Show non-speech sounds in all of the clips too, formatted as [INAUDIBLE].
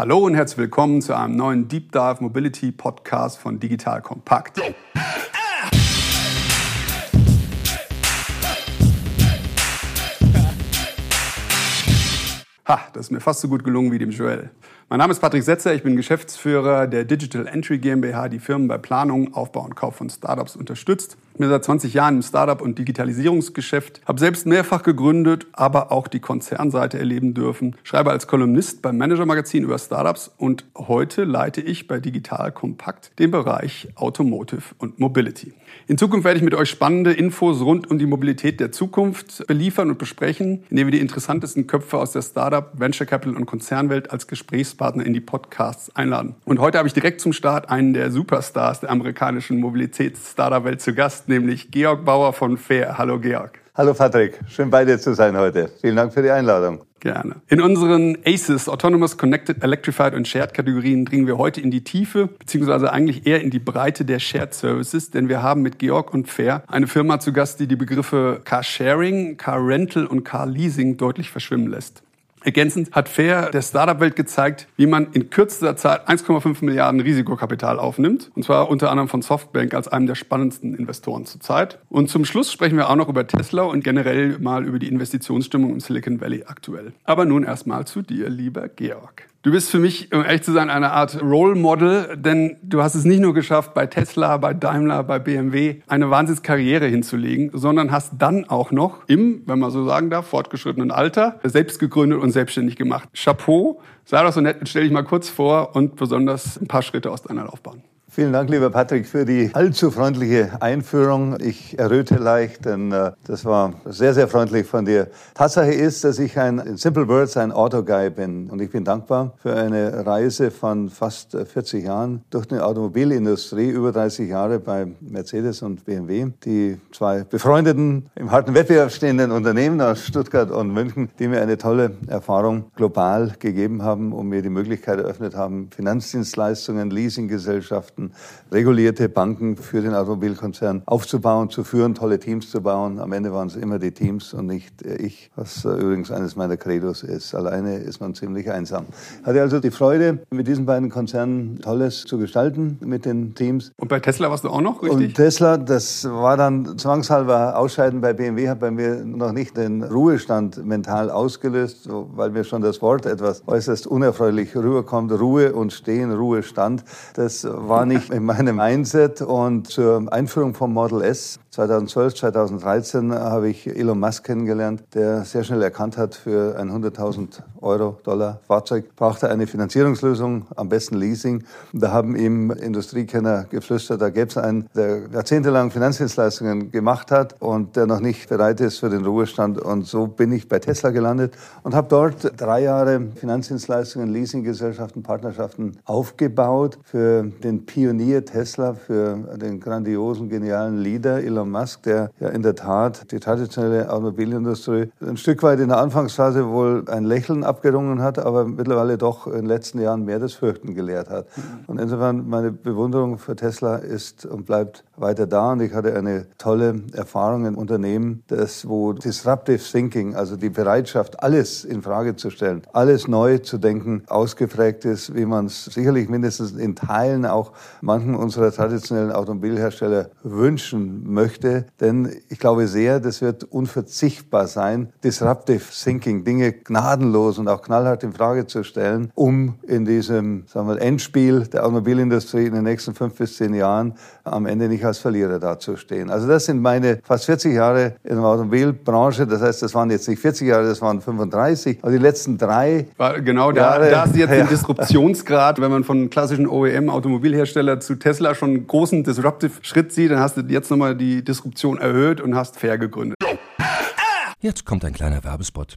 Hallo und herzlich willkommen zu einem neuen Deep Dive Mobility Podcast von Digital Kompakt. Ha, das ist mir fast so gut gelungen wie dem Joel. Mein Name ist Patrick Setzer, ich bin Geschäftsführer der Digital Entry GmbH, die Firmen bei Planung, Aufbau und Kauf von Startups unterstützt. Ich bin seit 20 Jahren im Startup- und Digitalisierungsgeschäft, habe selbst mehrfach gegründet, aber auch die Konzernseite erleben dürfen, schreibe als Kolumnist beim Manager Magazin über Startups und heute leite ich bei Digital Kompakt den Bereich Automotive und Mobility. In Zukunft werde ich mit euch spannende Infos rund um die Mobilität der Zukunft beliefern und besprechen, indem wir die interessantesten Köpfe aus der Startup, Venture Capital und Konzernwelt als Gesprächspartner in die Podcasts einladen. Und heute habe ich direkt zum Start einen der Superstars der amerikanischen Mobilitäts-Startup-Welt zu Gast, nämlich Georg Bauer von Fair. Hallo Georg. Hallo Patrick, schön bei dir zu sein heute. Vielen Dank für die Einladung. Gerne. In unseren ACES, Autonomous, Connected, Electrified und Shared Kategorien dringen wir heute in die Tiefe, beziehungsweise eigentlich eher in die Breite der Shared Services, denn wir haben mit Georg und Fair eine Firma zu Gast, die die Begriffe Car Sharing, Car Rental und Car Leasing deutlich verschwimmen lässt. Ergänzend hat Fair der Startup-Welt gezeigt, wie man in kürzester Zeit 1,5 Milliarden Risikokapital aufnimmt. Und zwar unter anderem von Softbank als einem der spannendsten Investoren zurzeit. Und zum Schluss sprechen wir auch noch über Tesla und generell mal über die Investitionsstimmung im Silicon Valley aktuell. Aber nun erstmal zu dir, lieber Georg. Du bist für mich, um ehrlich zu sein, eine Art Role Model, denn du hast es nicht nur geschafft, bei Tesla, bei Daimler, bei BMW eine Wahnsinnskarriere hinzulegen, sondern hast dann auch noch im, wenn man so sagen darf, fortgeschrittenen Alter selbst gegründet und selbstständig gemacht. Chapeau, sei doch so nett, stell dich mal kurz vor und besonders ein paar Schritte aus deiner Laufbahn. Vielen Dank, lieber Patrick, für die allzu freundliche Einführung. Ich erröte leicht, denn äh, das war sehr, sehr freundlich von dir. Tatsache ist, dass ich ein, in Simple Words, ein Autoguy bin. Und ich bin dankbar für eine Reise von fast 40 Jahren durch die Automobilindustrie, über 30 Jahre bei Mercedes und BMW, die zwei befreundeten, im harten Wettbewerb stehenden Unternehmen aus Stuttgart und München, die mir eine tolle Erfahrung global gegeben haben und mir die Möglichkeit eröffnet haben, Finanzdienstleistungen, Leasinggesellschaften, Regulierte Banken für den Automobilkonzern aufzubauen, zu führen, tolle Teams zu bauen. Am Ende waren es immer die Teams und nicht ich, was übrigens eines meiner Credos ist. Alleine ist man ziemlich einsam. Hatte also die Freude, mit diesen beiden Konzernen Tolles zu gestalten, mit den Teams. Und bei Tesla warst du auch noch, richtig? Und Tesla, das war dann zwangshalber Ausscheiden bei BMW, hat bei mir noch nicht den Ruhestand mental ausgelöst, weil mir schon das Wort etwas äußerst unerfreulich rüberkommt. Ruhe und Stehen, Ruhestand. Das nicht in meinem Mindset und zur Einführung vom Model S 2012, 2013 habe ich Elon Musk kennengelernt, der sehr schnell erkannt hat, für ein 100.000 Euro, Dollar Fahrzeug brauchte eine Finanzierungslösung, am besten Leasing. Da haben ihm Industriekenner geflüstert, da gäbe es einen, der jahrzehntelang Finanzdienstleistungen gemacht hat und der noch nicht bereit ist für den Ruhestand. Und so bin ich bei Tesla gelandet und habe dort drei Jahre Finanzdienstleistungen, Leasinggesellschaften, Partnerschaften aufgebaut für den Pionier Tesla, für den grandiosen, genialen Leader Elon Musk, der ja in der Tat die traditionelle Automobilindustrie ein Stück weit in der Anfangsphase wohl ein Lächeln abgerungen hat, aber mittlerweile doch in den letzten Jahren mehr das Fürchten gelehrt hat. Und insofern meine Bewunderung für Tesla ist und bleibt weiter da. Und ich hatte eine tolle Erfahrung in Unternehmen, das, wo Disruptive Thinking, also die Bereitschaft, alles in Frage zu stellen, alles neu zu denken, ausgeprägt ist, wie man es sicherlich mindestens in Teilen auch manchen unserer traditionellen Automobilhersteller wünschen möchte, denn ich glaube sehr, das wird unverzichtbar sein, disruptive thinking, Dinge gnadenlos und auch knallhart in Frage zu stellen, um in diesem sagen wir, Endspiel der Automobilindustrie in den nächsten fünf bis zehn Jahren am Ende nicht als Verlierer dazustehen. Also das sind meine fast 40 Jahre in der Automobilbranche. Das heißt, das waren jetzt nicht 40 Jahre, das waren 35. Aber die letzten drei War genau da, Jahre, da ist jetzt ja. Disruptionsgrad. Wenn man von klassischen OEM-Automobilhersteller zu Tesla schon einen großen Disruptive Schritt sieht, dann hast du jetzt nochmal die Disruption erhöht und hast fair gegründet. Jetzt kommt ein kleiner Werbespot.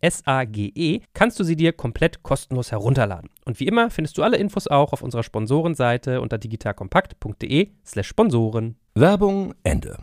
S-A-G-E, kannst du sie dir komplett kostenlos herunterladen. Und wie immer findest du alle Infos auch auf unserer Sponsorenseite unter digitalkompakt.de slash Sponsoren. Werbung Ende.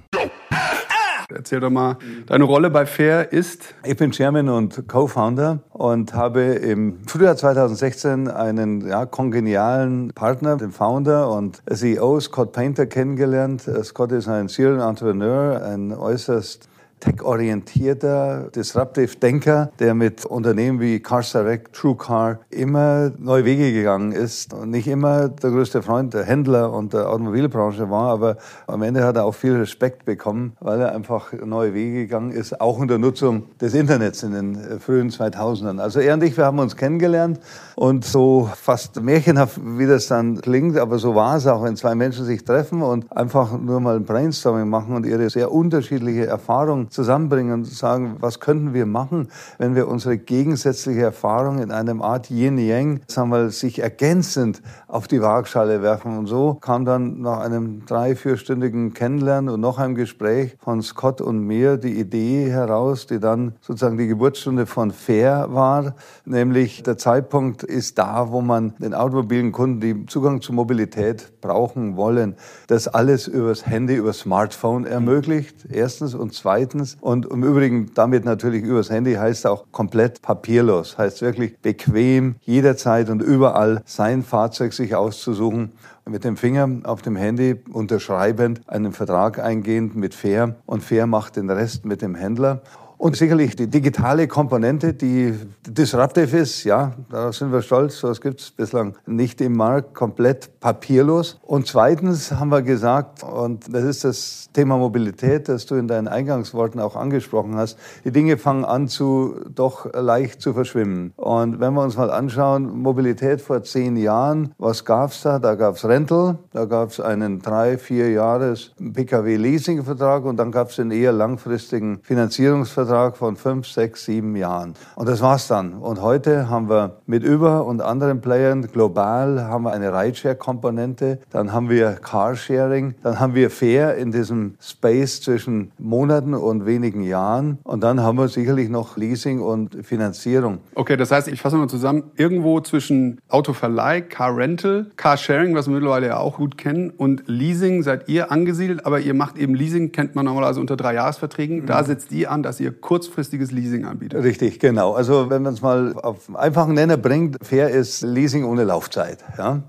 Erzähl doch mal, deine Rolle bei Fair ist? Ich bin Chairman und Co-Founder und habe im Frühjahr 2016 einen ja, kongenialen Partner, den Founder und CEO Scott Painter kennengelernt. Scott ist ein Serial Entrepreneur, ein äußerst tech-orientierter, disruptive Denker, der mit Unternehmen wie Cars Direct, TrueCar immer neue Wege gegangen ist und nicht immer der größte Freund der Händler und der Automobilbranche war, aber am Ende hat er auch viel Respekt bekommen, weil er einfach neue Wege gegangen ist, auch in der Nutzung des Internets in den frühen 2000ern. Also er und ich, wir haben uns kennengelernt und so fast märchenhaft, wie das dann klingt, aber so war es auch, wenn zwei Menschen sich treffen und einfach nur mal ein Brainstorming machen und ihre sehr unterschiedliche Erfahrung zusammenbringen und sagen, was könnten wir machen, wenn wir unsere gegensätzliche Erfahrung in einem Art Yin-Yang, sagen wir, sich ergänzend auf die Waagschale werfen. Und so kam dann nach einem drei-, vierstündigen Kennenlernen und noch einem Gespräch von Scott und mir die Idee heraus, die dann sozusagen die Geburtsstunde von Fair war, nämlich der Zeitpunkt ist da, wo man den automobilen Kunden, die Zugang zu Mobilität brauchen wollen, das alles übers Handy, über Smartphone ermöglicht, erstens. Und zweitens, meistens. Und im Übrigen damit natürlich übers Handy heißt auch komplett papierlos. Heißt wirklich bequem, jederzeit und überall sein Fahrzeug sich auszusuchen mit dem Finger auf dem Handy unterschreibend einen Vertrag eingehend mit Fair und Fair macht den Rest mit dem Händler. Und sicherlich die digitale Komponente, die disruptive ist, ja, darauf sind wir stolz. Etwas gibt es bislang nicht im Markt, komplett papierlos. Und zweitens haben wir gesagt, und das ist das Thema Mobilität, das du in deinen Eingangsworten auch angesprochen hast, die Dinge fangen an zu doch leicht zu verschwimmen. Und wenn wir uns mal anschauen, Mobilität vor zehn Jahren, was gab's da? Da gab's Rental, da gab's einen drei, vier Jahres PKW-Leasing-Vertrag und dann gab's den eher langfristigen Finanzierungsvertrag Vertrag von fünf, sechs, sieben Jahren. Und das war's dann. Und heute haben wir mit Uber und anderen Playern global haben wir eine Rideshare-Komponente, dann haben wir Carsharing, dann haben wir Fair in diesem Space zwischen Monaten und wenigen Jahren und dann haben wir sicherlich noch Leasing und Finanzierung. Okay, das heißt, ich fasse mal zusammen, irgendwo zwischen Autoverleih, Car Rental, Carsharing, was wir mittlerweile ja auch gut kennen, und Leasing seid ihr angesiedelt, aber ihr macht eben Leasing, kennt man normalerweise unter drei Jahresverträgen. Mhm. Da setzt ihr an, dass ihr kurzfristiges Leasing anbietet. Richtig, genau. Also wenn man es mal auf einfachen Nenner bringt, fair ist Leasing ohne Laufzeit. Ja? Mhm.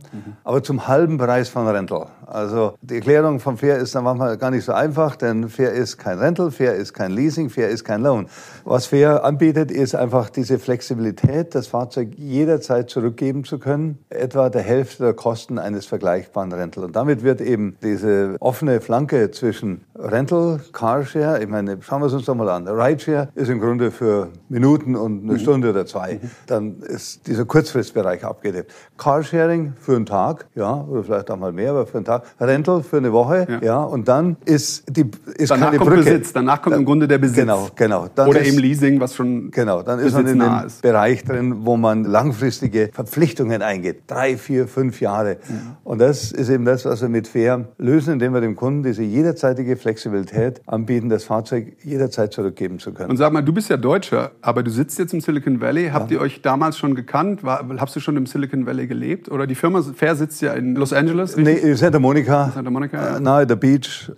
Aber zum halben Preis von Rental. Also die Erklärung von Fair ist dann manchmal gar nicht so einfach, denn Fair ist kein Rental, Fair ist kein Leasing, Fair ist kein Loan. Was Fair anbietet, ist einfach diese Flexibilität, das Fahrzeug jederzeit zurückgeben zu können, etwa der Hälfte der Kosten eines vergleichbaren Rental. Und damit wird eben diese offene Flanke zwischen Rental, Carshare, ich meine, schauen wir es uns doch mal an. Rideshare ist im Grunde für Minuten und eine mhm. Stunde oder zwei. Mhm. Dann ist dieser Kurzfristbereich abgedeckt. Carsharing für einen Tag, ja, oder vielleicht auch mal mehr, aber für einen Tag Rental für eine Woche, ja, ja und dann ist die ist danach keine kommt Brücke. Besitz, danach kommt im Grunde der Besitz. Genau, genau. Dann Oder ist, eben Leasing, was schon genau, dann ist man in dem ist. Bereich drin, wo man langfristige Verpflichtungen eingeht, drei, vier, fünf Jahre. Mhm. Und das ist eben das, was wir mit Fair lösen, indem wir dem Kunden diese jederzeitige Flexibilität anbieten, das Fahrzeug jederzeit zurückgeben zu können. Und sag mal, du bist ja Deutscher, aber du sitzt jetzt im Silicon Valley. Habt ja. ihr euch damals schon gekannt? War, hast du schon im Silicon Valley gelebt? Oder die Firma Fair sitzt ja in Los Angeles? Richtig? Nee, Santa Monica. Santa Monica. Äh, nahe der Beach.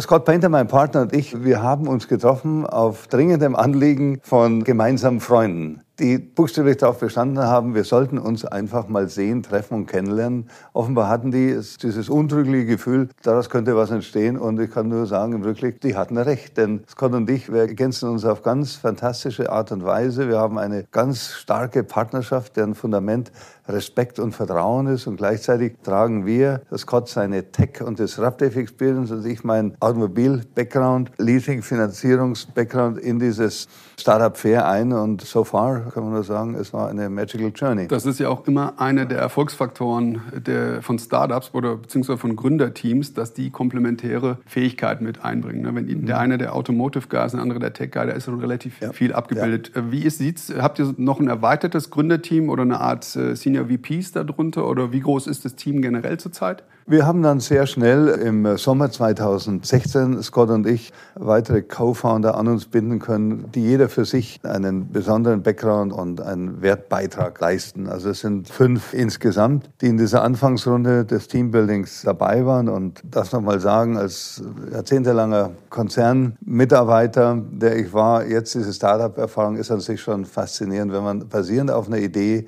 Scott Painter, mein Partner und ich, wir haben uns getroffen auf dringendem Anliegen von gemeinsamen Freunden. Die buchstäblich darauf bestanden haben, wir sollten uns einfach mal sehen, treffen und kennenlernen. Offenbar hatten die dieses untrügliche Gefühl, daraus könnte was entstehen. Und ich kann nur sagen, wirklich, die hatten recht. Denn Scott und ich, wir ergänzen uns auf ganz fantastische Art und Weise. Wir haben eine ganz starke Partnerschaft, deren Fundament Respekt und Vertrauen ist. Und gleichzeitig tragen wir, Scott seine Tech- und Disruptive Experience und ich mein Automobil-Background, Leasing-Finanzierungs-Background in dieses Startup Fair ein. Und so far kann man nur sagen, es war eine magical journey. Das ist ja auch immer einer der Erfolgsfaktoren der, von Startups oder beziehungsweise von Gründerteams, dass die komplementäre Fähigkeiten mit einbringen. Ne? Wenn mhm. der eine der Automotive Guy ist, der andere der Tech Guy, da ist schon relativ ja. viel abgebildet. Ja. Wie ist, sieht's? Habt ihr noch ein erweitertes Gründerteam oder eine Art äh, Senior VPs darunter oder wie groß ist das Team generell zurzeit? Wir haben dann sehr schnell im Sommer 2016, Scott und ich, weitere Co-Founder an uns binden können, die jeder für sich einen besonderen Background und einen Wertbeitrag leisten. Also es sind fünf insgesamt, die in dieser Anfangsrunde des Teambuildings dabei waren. Und das nochmal sagen, als jahrzehntelanger Konzernmitarbeiter, der ich war, jetzt diese Startup-Erfahrung ist an sich schon faszinierend, wenn man basierend auf einer Idee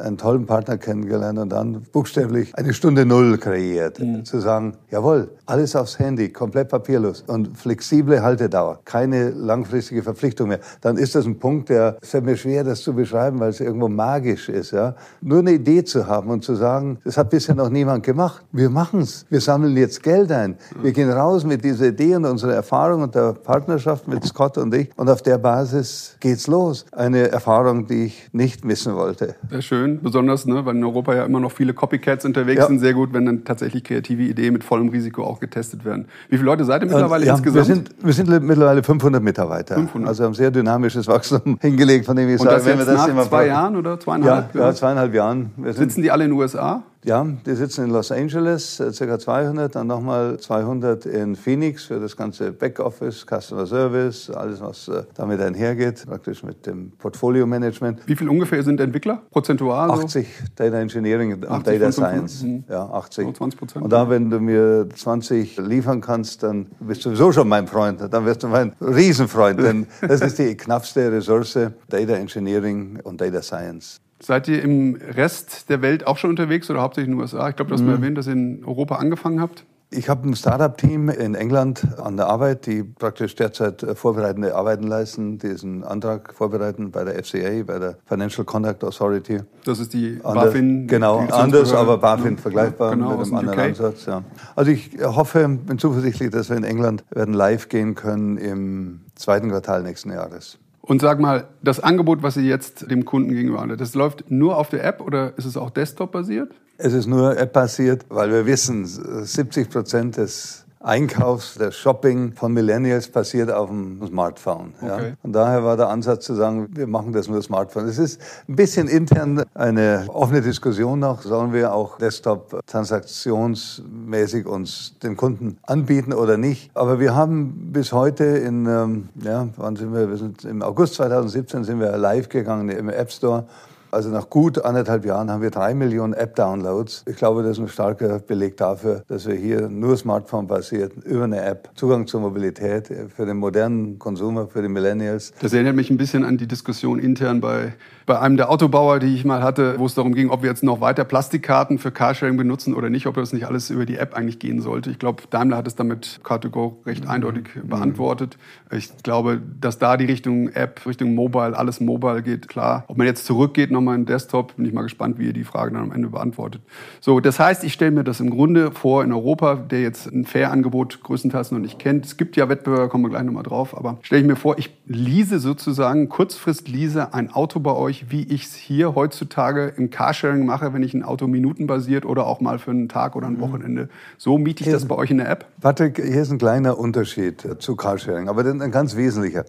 einen tollen Partner kennengelernt und dann buchstäblich eine Stunde Null kreiert. Mhm. Zu sagen, jawohl, alles aufs Handy, komplett papierlos und flexible Haltedauer, keine langfristige Verpflichtung mehr. Dann ist das ein Punkt, der fällt mir schwer, das zu beschreiben, weil es irgendwo magisch ist. Ja? Nur eine Idee zu haben und zu sagen, das hat bisher noch niemand gemacht. Wir machen es. Wir sammeln jetzt Geld ein. Wir gehen raus mit dieser Idee und unserer Erfahrung und der Partnerschaft mit Scott und ich und auf der Basis geht's los. Eine Erfahrung, die ich nicht missen wollte. Sehr schön schön, besonders, ne, weil in Europa ja immer noch viele Copycats unterwegs ja. sind. Sehr gut, wenn dann tatsächlich kreative Ideen mit vollem Risiko auch getestet werden. Wie viele Leute seid ihr mittlerweile ja, insgesamt? Wir sind, wir sind mittlerweile 500 Mitarbeiter. 500. Also haben sehr dynamisches Wachstum [LAUGHS] hingelegt, von dem ich Und sage, wenn wir das nach zwei Jahren oder zweieinhalb? Ja, ja zweieinhalb Jahren. Sitzen die alle in den USA? Ja, die sitzen in Los Angeles, äh, ca. 200, dann nochmal 200 in Phoenix für das ganze Backoffice, Customer Service, alles, was äh, damit einhergeht, praktisch mit dem Portfolio-Management. Wie viel ungefähr sind Entwickler, prozentual? 80 Data Engineering und 80, Data Science. Mhm. Ja, 80. So 20 Prozent. Und da, wenn du mir 20 liefern kannst, dann bist du sowieso schon mein Freund. Dann wirst du mein Riesenfreund, denn das ist die knappste Ressource, Data Engineering und Data Science. Seid ihr im Rest der Welt auch schon unterwegs oder hauptsächlich in den USA? Ich glaube, du hast mhm. mal erwähnt, dass ihr in Europa angefangen habt. Ich habe ein Startup-Team in England an der Arbeit, die praktisch derzeit äh, vorbereitende Arbeiten leisten, diesen Antrag vorbereiten bei der FCA, bei der Financial Conduct Authority. Das ist die Ander, BaFin. Genau, anders, aber BaFin ja, vergleichbar genau, mit einem anderen UK. Ansatz. Ja. Also ich hoffe, bin zuversichtlich, dass wir in England werden live gehen können im zweiten Quartal nächsten Jahres. Und sag mal, das Angebot, was ihr jetzt dem Kunden gegenüber anbietet, das läuft nur auf der App oder ist es auch Desktop-basiert? Es ist nur App-basiert, weil wir wissen, 70 Prozent des Einkaufs, der Shopping von Millennials passiert auf dem Smartphone. Okay. Ja. Und daher war der Ansatz zu sagen, wir machen das nur Smartphone. Es ist ein bisschen intern eine offene Diskussion noch. Sollen wir auch Desktop transaktionsmäßig uns den Kunden anbieten oder nicht? Aber wir haben bis heute in, ähm, ja, wann sind wir? Wir sind im August 2017 sind wir live gegangen im App Store also nach gut anderthalb Jahren haben wir drei Millionen App-Downloads. Ich glaube, das ist ein starker Beleg dafür, dass wir hier nur Smartphone-basiert über eine App Zugang zur Mobilität für den modernen Konsumer, für die Millennials. Das erinnert mich ein bisschen an die Diskussion intern bei bei einem der Autobauer, die ich mal hatte, wo es darum ging, ob wir jetzt noch weiter Plastikkarten für Carsharing benutzen oder nicht, ob das nicht alles über die App eigentlich gehen sollte. Ich glaube, Daimler hat es damit Car2Go recht mhm. eindeutig beantwortet. Ich glaube, dass da die Richtung App, Richtung Mobile, alles Mobile geht, klar. Ob man jetzt zurückgeht nochmal in Desktop, bin ich mal gespannt, wie ihr die Frage dann am Ende beantwortet. So, das heißt, ich stelle mir das im Grunde vor in Europa, der jetzt ein Fair-Angebot größtenteils noch nicht kennt. Es gibt ja Wettbewerber, kommen wir gleich nochmal drauf, aber stelle ich mir vor, ich lease sozusagen, kurzfrist lease ein Auto bei euch wie ich es hier heutzutage im Carsharing mache, wenn ich ein Auto minutenbasiert oder auch mal für einen Tag oder ein mhm. Wochenende. So miete ich das bei euch in der App? Patrick, hier ist ein kleiner Unterschied zu Carsharing, aber ein ganz wesentlicher.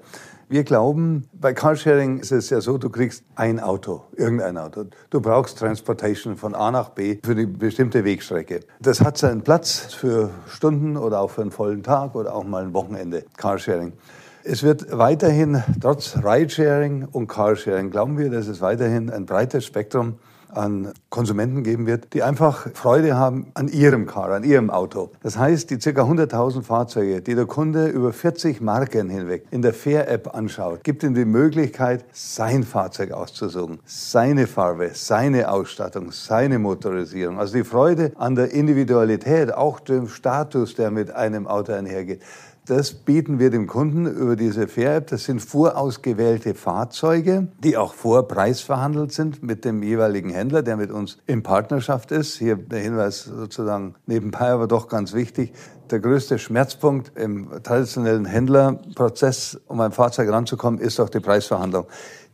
Wir glauben, bei Carsharing ist es ja so, du kriegst ein Auto, irgendein Auto. Du brauchst Transportation von A nach B für eine bestimmte Wegstrecke. Das hat seinen Platz für Stunden oder auch für einen vollen Tag oder auch mal ein Wochenende Carsharing. Es wird weiterhin, trotz Ridesharing und Carsharing, glauben wir, dass es weiterhin ein breites Spektrum an Konsumenten geben wird, die einfach Freude haben an ihrem Car, an ihrem Auto. Das heißt, die ca. 100.000 Fahrzeuge, die der Kunde über 40 Marken hinweg in der Fair-App anschaut, gibt ihm die Möglichkeit, sein Fahrzeug auszusuchen, seine Farbe, seine Ausstattung, seine Motorisierung. Also die Freude an der Individualität, auch dem Status, der mit einem Auto einhergeht. Das bieten wir dem Kunden über diese Fair-App. Das sind vorausgewählte Fahrzeuge, die auch vorpreisverhandelt sind mit dem jeweiligen Händler, der mit uns in Partnerschaft ist. Hier der Hinweis sozusagen nebenbei, aber doch ganz wichtig. Der größte Schmerzpunkt im traditionellen Händlerprozess, um ein Fahrzeug ranzukommen, ist auch die Preisverhandlung.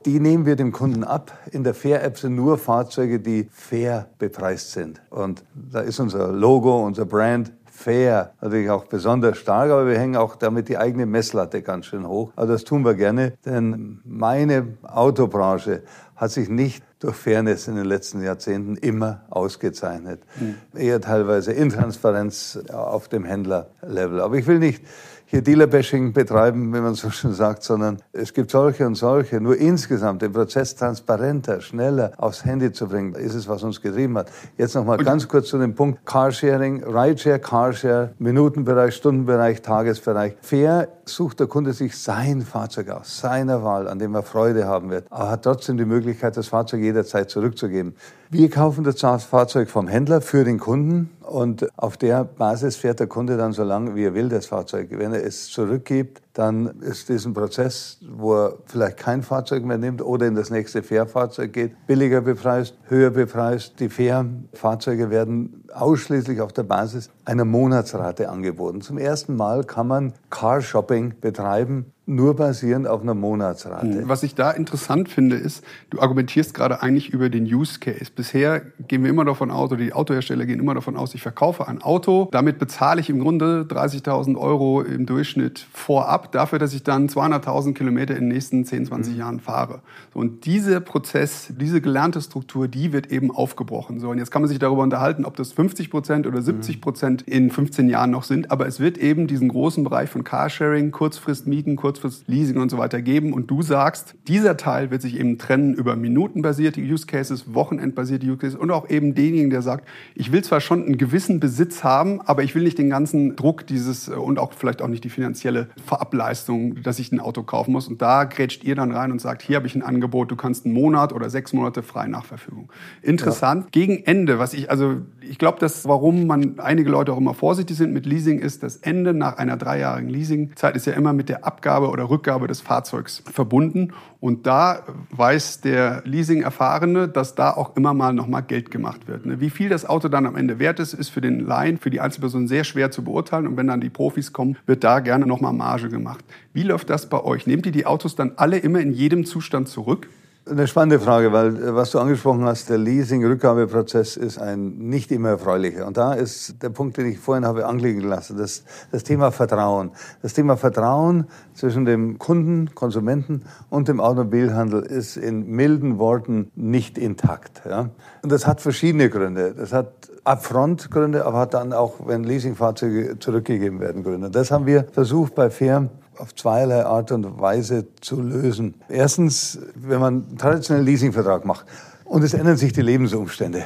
Die nehmen wir dem Kunden ab. In der Fair-App sind nur Fahrzeuge, die fair bepreist sind. Und da ist unser Logo, unser Brand fair, natürlich auch besonders stark, aber wir hängen auch damit die eigene Messlatte ganz schön hoch. Aber das tun wir gerne, denn meine Autobranche hat sich nicht durch Fairness in den letzten Jahrzehnten immer ausgezeichnet. Mhm. Eher teilweise Intransparenz auf dem Händlerlevel. Aber ich will nicht hier Dealer-Bashing betreiben, wie man so schön sagt, sondern es gibt solche und solche. Nur insgesamt den Prozess transparenter, schneller aufs Handy zu bringen, ist es, was uns getrieben hat. Jetzt noch mal ganz kurz zu dem Punkt Carsharing, Rideshare, Carshare, Minutenbereich, Stundenbereich, Tagesbereich. Fair sucht der Kunde sich sein Fahrzeug aus, seiner Wahl, an dem er Freude haben wird, aber hat trotzdem die Möglichkeit, das Fahrzeug jederzeit zurückzugeben. Wir kaufen das Fahrzeug vom Händler für den Kunden und auf der Basis fährt der Kunde dann so lange, wie er will, das Fahrzeug. Wenn er es zurückgibt, dann ist diesen Prozess, wo er vielleicht kein Fahrzeug mehr nimmt oder in das nächste Fährfahrzeug geht, billiger bepreist, höher bepreist. Die Fährfahrzeuge werden ausschließlich auf der Basis einer Monatsrate angeboten. Zum ersten Mal kann man Car-Shopping betreiben nur basierend auf einer Monatsrate. Hm, was ich da interessant finde, ist, du argumentierst gerade eigentlich über den Use Case. Bisher gehen wir immer davon aus, oder die Autohersteller gehen immer davon aus, ich verkaufe ein Auto, damit bezahle ich im Grunde 30.000 Euro im Durchschnitt vorab dafür, dass ich dann 200.000 Kilometer in den nächsten 10, 20 mhm. Jahren fahre. So, und dieser Prozess, diese gelernte Struktur, die wird eben aufgebrochen. So, und jetzt kann man sich darüber unterhalten, ob das 50 Prozent oder 70 Prozent mhm. in 15 Jahren noch sind, aber es wird eben diesen großen Bereich von Carsharing, Kurzfristmieten, Kurz kurzfristig Leasing und so weiter geben. Und du sagst, dieser Teil wird sich eben trennen über minutenbasierte Use Cases, wochenendbasierte Use Cases und auch eben denjenigen, der sagt, ich will zwar schon einen gewissen Besitz haben, aber ich will nicht den ganzen Druck dieses und auch vielleicht auch nicht die finanzielle Vorableistung, dass ich ein Auto kaufen muss. Und da grätscht ihr dann rein und sagt, hier habe ich ein Angebot, du kannst einen Monat oder sechs Monate frei nach Verfügung. Interessant. Ja. Gegen Ende, was ich, also ich glaube, dass warum man einige Leute auch immer vorsichtig sind mit Leasing, ist das Ende nach einer dreijährigen Leasingzeit ist ja immer mit der Abgabe oder Rückgabe des Fahrzeugs verbunden. Und da weiß der Leasing-Erfahrene, dass da auch immer mal nochmal Geld gemacht wird. Ne? Wie viel das Auto dann am Ende wert ist, ist für den Laien, für die Einzelperson sehr schwer zu beurteilen. Und wenn dann die Profis kommen, wird da gerne nochmal Marge gemacht. Wie läuft das bei euch? Nehmt ihr die Autos dann alle immer in jedem Zustand zurück? Eine spannende Frage, weil äh, was du angesprochen hast, der Leasing-Rückgabeprozess ist ein nicht immer erfreulicher. Und da ist der Punkt, den ich vorhin habe anklingen lassen, das, das Thema Vertrauen. Das Thema Vertrauen zwischen dem Kunden, Konsumenten und dem Automobilhandel ist in milden Worten nicht intakt. Ja? Und das hat verschiedene Gründe. Das hat Upfront-Gründe, aber hat dann auch, wenn Leasingfahrzeuge zurückgegeben werden, Gründe. Das haben wir versucht bei Fair auf zweierlei Art und Weise zu lösen. Erstens, wenn man einen traditionellen Leasingvertrag macht und es ändern sich die Lebensumstände,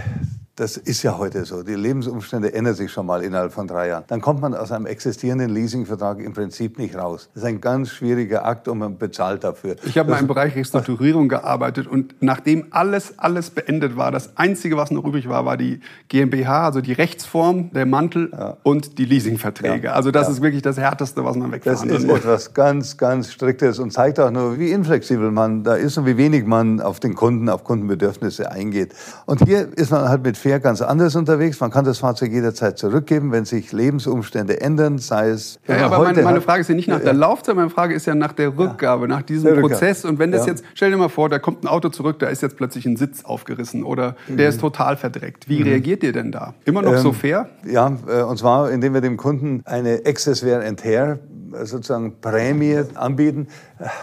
das ist ja heute so. Die Lebensumstände ändern sich schon mal innerhalb von drei Jahren. Dann kommt man aus einem existierenden Leasingvertrag im Prinzip nicht raus. Das ist ein ganz schwieriger Akt und man bezahlt dafür. Ich habe mal im Bereich Restrukturierung gearbeitet und nachdem alles, alles beendet war, das Einzige, was noch übrig war, war die GmbH, also die Rechtsform, der Mantel ja. und die Leasingverträge. Ja. Also das ja. ist wirklich das Härteste, was man muss. Das ist etwas ganz, ganz Striktes und zeigt auch nur, wie inflexibel man da ist und wie wenig man auf den Kunden, auf Kundenbedürfnisse eingeht. Und hier ist man halt mit Fair ganz anders unterwegs. Man kann das Fahrzeug jederzeit zurückgeben, wenn sich Lebensumstände ändern, sei es. Ja, ja aber meine, meine, Frage ist ja nicht nach der Laufzeit, meine Frage ist ja nach der Rückgabe, nach diesem Prozess. Und wenn das jetzt, stell dir mal vor, da kommt ein Auto zurück, da ist jetzt plötzlich ein Sitz aufgerissen oder mhm. der ist total verdreckt. Wie mhm. reagiert ihr denn da? Immer noch ähm, so fair? Ja, äh, und zwar, indem wir dem Kunden eine Access Wear and Tear sozusagen Prämie anbieten,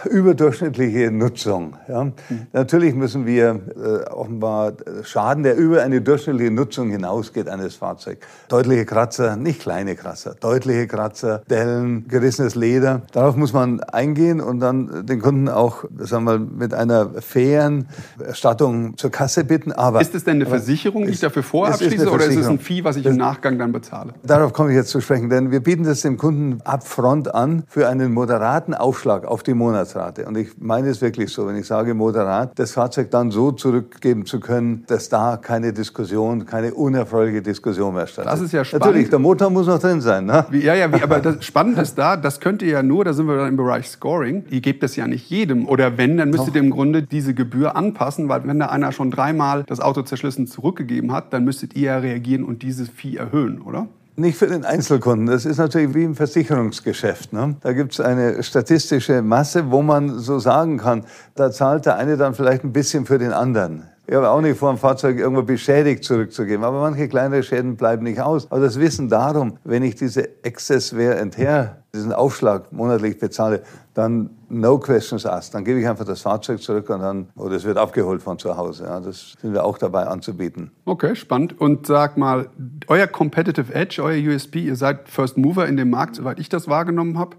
überdurchschnittliche Nutzung. Ja. Mhm. Natürlich müssen wir äh, offenbar Schaden, der über eine durchschnittliche Nutzung hinausgeht eines Fahrzeugs. Deutliche Kratzer, nicht kleine Kratzer, deutliche Kratzer, Dellen, gerissenes Leder. Darauf muss man eingehen und dann den Kunden auch, sagen wir mal, mit einer fairen Erstattung zur Kasse bitten. Aber ist es denn eine Versicherung, die ich dafür vorabschließe, oder ist es ein Fee, was ich im Nachgang dann bezahle? Darauf komme ich jetzt zu sprechen, denn wir bieten das dem Kunden upfront an für einen moderaten Aufschlag auf die Monatsrate. Und ich meine es wirklich so, wenn ich sage moderat, das Fahrzeug dann so zurückgeben zu können, dass da keine Diskussion, keine unerfreuliche Diskussion mehr stattfindet. Das ist ja spannend. Natürlich, der Motor muss noch drin sein. Ne? Wie, ja, ja, wie, aber das Spannende ist da, das könnte ja nur, da sind wir dann im Bereich Scoring, ihr gebt es ja nicht jedem. Oder wenn, dann müsstet ihr im Grunde diese Gebühr anpassen, weil wenn da einer schon dreimal das Auto zerschlissen zurückgegeben hat, dann müsstet ihr ja reagieren und dieses Fee erhöhen, oder? Nicht für den Einzelkunden. Das ist natürlich wie im Versicherungsgeschäft. Ne? Da gibt es eine statistische Masse, wo man so sagen kann, da zahlt der eine dann vielleicht ein bisschen für den anderen. Ich habe auch nicht vor, ein Fahrzeug irgendwo beschädigt zurückzugeben. Aber manche kleinere Schäden bleiben nicht aus. Aber das Wissen darum, wenn ich diese and Tear, diesen Aufschlag monatlich bezahle, dann no questions asked. Dann gebe ich einfach das Fahrzeug zurück und dann, oder es wird abgeholt von zu Hause. Ja, das sind wir auch dabei anzubieten. Okay, spannend. Und sag mal, euer Competitive Edge, euer USP, ihr seid First Mover in dem Markt, soweit ich das wahrgenommen habe.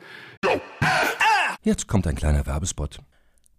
Jetzt kommt ein kleiner Werbespot.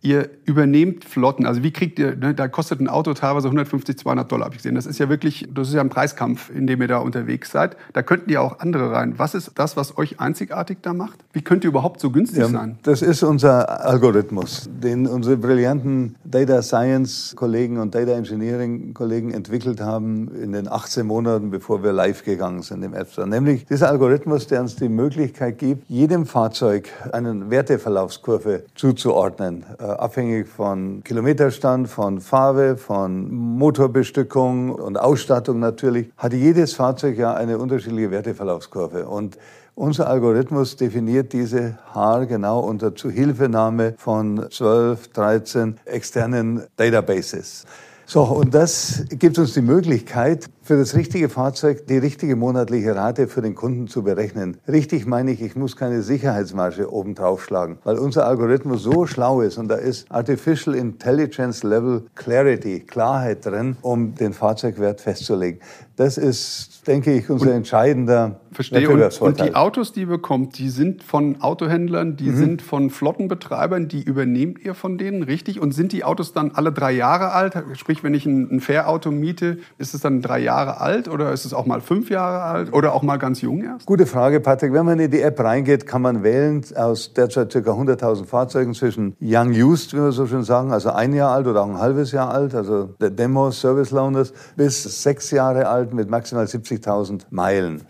Ihr übernehmt Flotten. Also wie kriegt ihr, ne, da kostet ein Auto teilweise 150, 200 Dollar, habe ich gesehen. Das ist ja wirklich, das ist ja ein Preiskampf, in dem ihr da unterwegs seid. Da könnten ja auch andere rein. Was ist das, was euch einzigartig da macht? Wie könnt ihr überhaupt so günstig ja, sein? Das ist unser Algorithmus, den unsere brillanten Data Science Kollegen und Data Engineering Kollegen entwickelt haben in den 18 Monaten, bevor wir live gegangen sind im App Store. Nämlich dieser Algorithmus, der uns die Möglichkeit gibt, jedem Fahrzeug eine Werteverlaufskurve zuzuordnen abhängig von Kilometerstand, von Farbe, von Motorbestückung und Ausstattung natürlich, hat jedes Fahrzeug ja eine unterschiedliche Werteverlaufskurve. Und unser Algorithmus definiert diese Haar genau unter Zuhilfenahme von 12, 13 externen Databases. So, und das gibt uns die Möglichkeit, für das richtige Fahrzeug die richtige monatliche Rate für den Kunden zu berechnen. Richtig meine ich, ich muss keine Sicherheitsmarge oben draufschlagen, weil unser Algorithmus so schlau ist und da ist Artificial Intelligence Level Clarity, Klarheit drin, um den Fahrzeugwert festzulegen. Das ist, denke ich, unser und, entscheidender Verstehe. Und, und, die Autos, die ihr bekommt, die sind von Autohändlern, die mhm. sind von Flottenbetreibern, die übernehmt ihr von denen, richtig? Und sind die Autos dann alle drei Jahre alt? Sprich, wenn ich ein, ein Fair-Auto miete, ist es dann drei Jahre Jahre alt oder ist es auch mal fünf Jahre alt oder auch mal ganz jung erst? Gute Frage, Patrick. Wenn man in die App reingeht, kann man wählen aus derzeit ca. 100.000 Fahrzeugen zwischen Young Used, wie wir so schön sagen, also ein Jahr alt oder auch ein halbes Jahr alt, also der Demo Service Loaners, bis sechs Jahre alt mit maximal 70.000 Meilen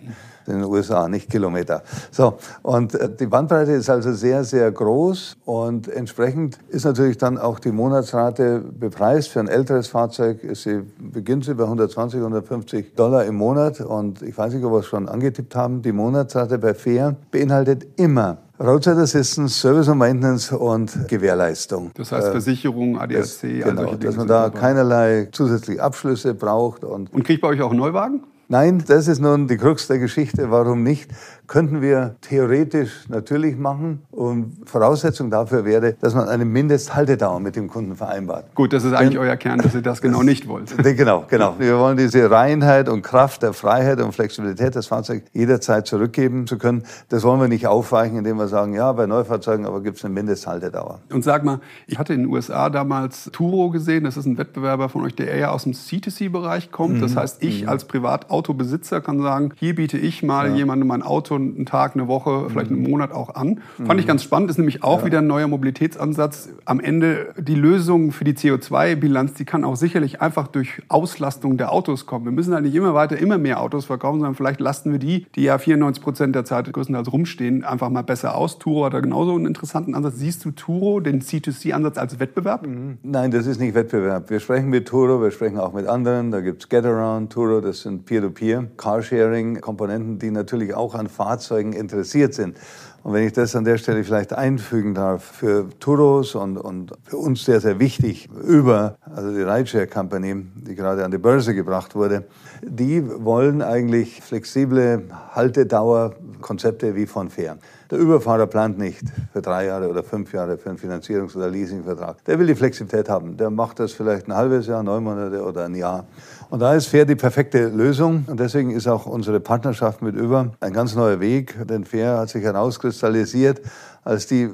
in den USA, nicht Kilometer. So, und äh, die Bandbreite ist also sehr, sehr groß und entsprechend ist natürlich dann auch die Monatsrate bepreist. Für ein älteres Fahrzeug ist sie, beginnt sie bei 120, 150 Dollar im Monat und ich weiß nicht, ob wir es schon angetippt haben, die Monatsrate bei Fair beinhaltet immer Roadside Assistance, Service und Maintenance und Gewährleistung. Das heißt Versicherung, ADAC, das, genau, dass man da keinerlei zusätzliche Abschlüsse braucht. Und, und kriegt bei euch auch Neuwagen? Nein, das ist nun die Krux der Geschichte. Warum nicht? Könnten wir theoretisch natürlich machen. Und Voraussetzung dafür wäre, dass man eine Mindesthaltedauer mit dem Kunden vereinbart. Gut, das ist eigentlich Denn, euer Kern, dass ihr das genau nicht wollt. [LAUGHS] Genau, genau. Wir wollen diese Reinheit und Kraft der Freiheit und Flexibilität des Fahrzeugs jederzeit zurückgeben zu können. Das wollen wir nicht aufweichen, indem wir sagen, ja, bei Neufahrzeugen aber gibt es eine Mindesthaltedauer. Und sag mal, ich hatte in den USA damals Turo gesehen. Das ist ein Wettbewerber von euch, der eher aus dem C2C-Bereich kommt. Mhm. Das heißt, ich mhm. als Privatautobesitzer kann sagen, hier biete ich mal ja. jemandem mein Auto einen Tag, eine Woche, vielleicht einen mhm. Monat auch an. Mhm. Fand ich ganz spannend, ist nämlich auch ja. wieder ein neuer Mobilitätsansatz. Am Ende die Lösung für die CO2-Bilanz, die kann auch sicherlich einfach durch Auslastung der Autos kommen. Wir müssen halt nicht immer weiter, immer mehr Autos verkaufen, sondern vielleicht lasten wir die, die ja 94 Prozent der Zeit größtenteils rumstehen, einfach mal besser aus. Turo hat da genauso einen interessanten Ansatz. Siehst du Turo, den C2C-Ansatz als Wettbewerb? Mhm. Nein, das ist nicht Wettbewerb. Wir sprechen mit Turo, wir sprechen auch mit anderen. Da gibt es Getaround, Turo, das sind Peer-to-Peer, Carsharing-Komponenten, die natürlich auch an Fahrzeugen Fahrzeugen interessiert sind. Und wenn ich das an der Stelle vielleicht einfügen darf, für Turos und, und für uns sehr, sehr wichtig, über, also die Rideshare Company, die gerade an die Börse gebracht wurde, die wollen eigentlich flexible Haltedauerkonzepte wie von Fair. Der Überfahrer plant nicht für drei Jahre oder fünf Jahre für einen Finanzierungs- oder Leasingvertrag. Der will die Flexibilität haben. Der macht das vielleicht ein halbes Jahr, neun Monate oder ein Jahr. Und da ist Fair die perfekte Lösung. Und deswegen ist auch unsere Partnerschaft mit Über ein ganz neuer Weg. Denn Fair hat sich herauskristallisiert als die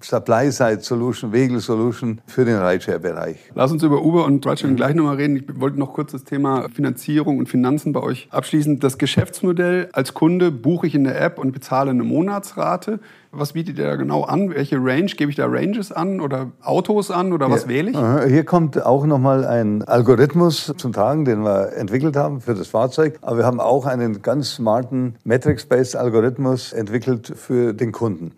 Fahrzeug-Supply-Side-Solution, Vehicle-Solution für den Rideshare-Bereich. Lass uns über Uber und Rideshare mhm. gleich nochmal reden. Ich wollte noch kurz das Thema Finanzierung und Finanzen bei euch abschließen. Das Geschäftsmodell als Kunde buche ich in der App und bezahle eine Monatsrate. Was bietet ihr da genau an? Welche Range? Gebe ich da Ranges an oder Autos an oder was ja, wähle ich? Hier kommt auch nochmal ein Algorithmus zum Tragen, den wir entwickelt haben für das Fahrzeug. Aber wir haben auch einen ganz smarten Metrics-based Algorithmus entwickelt für den Kunden.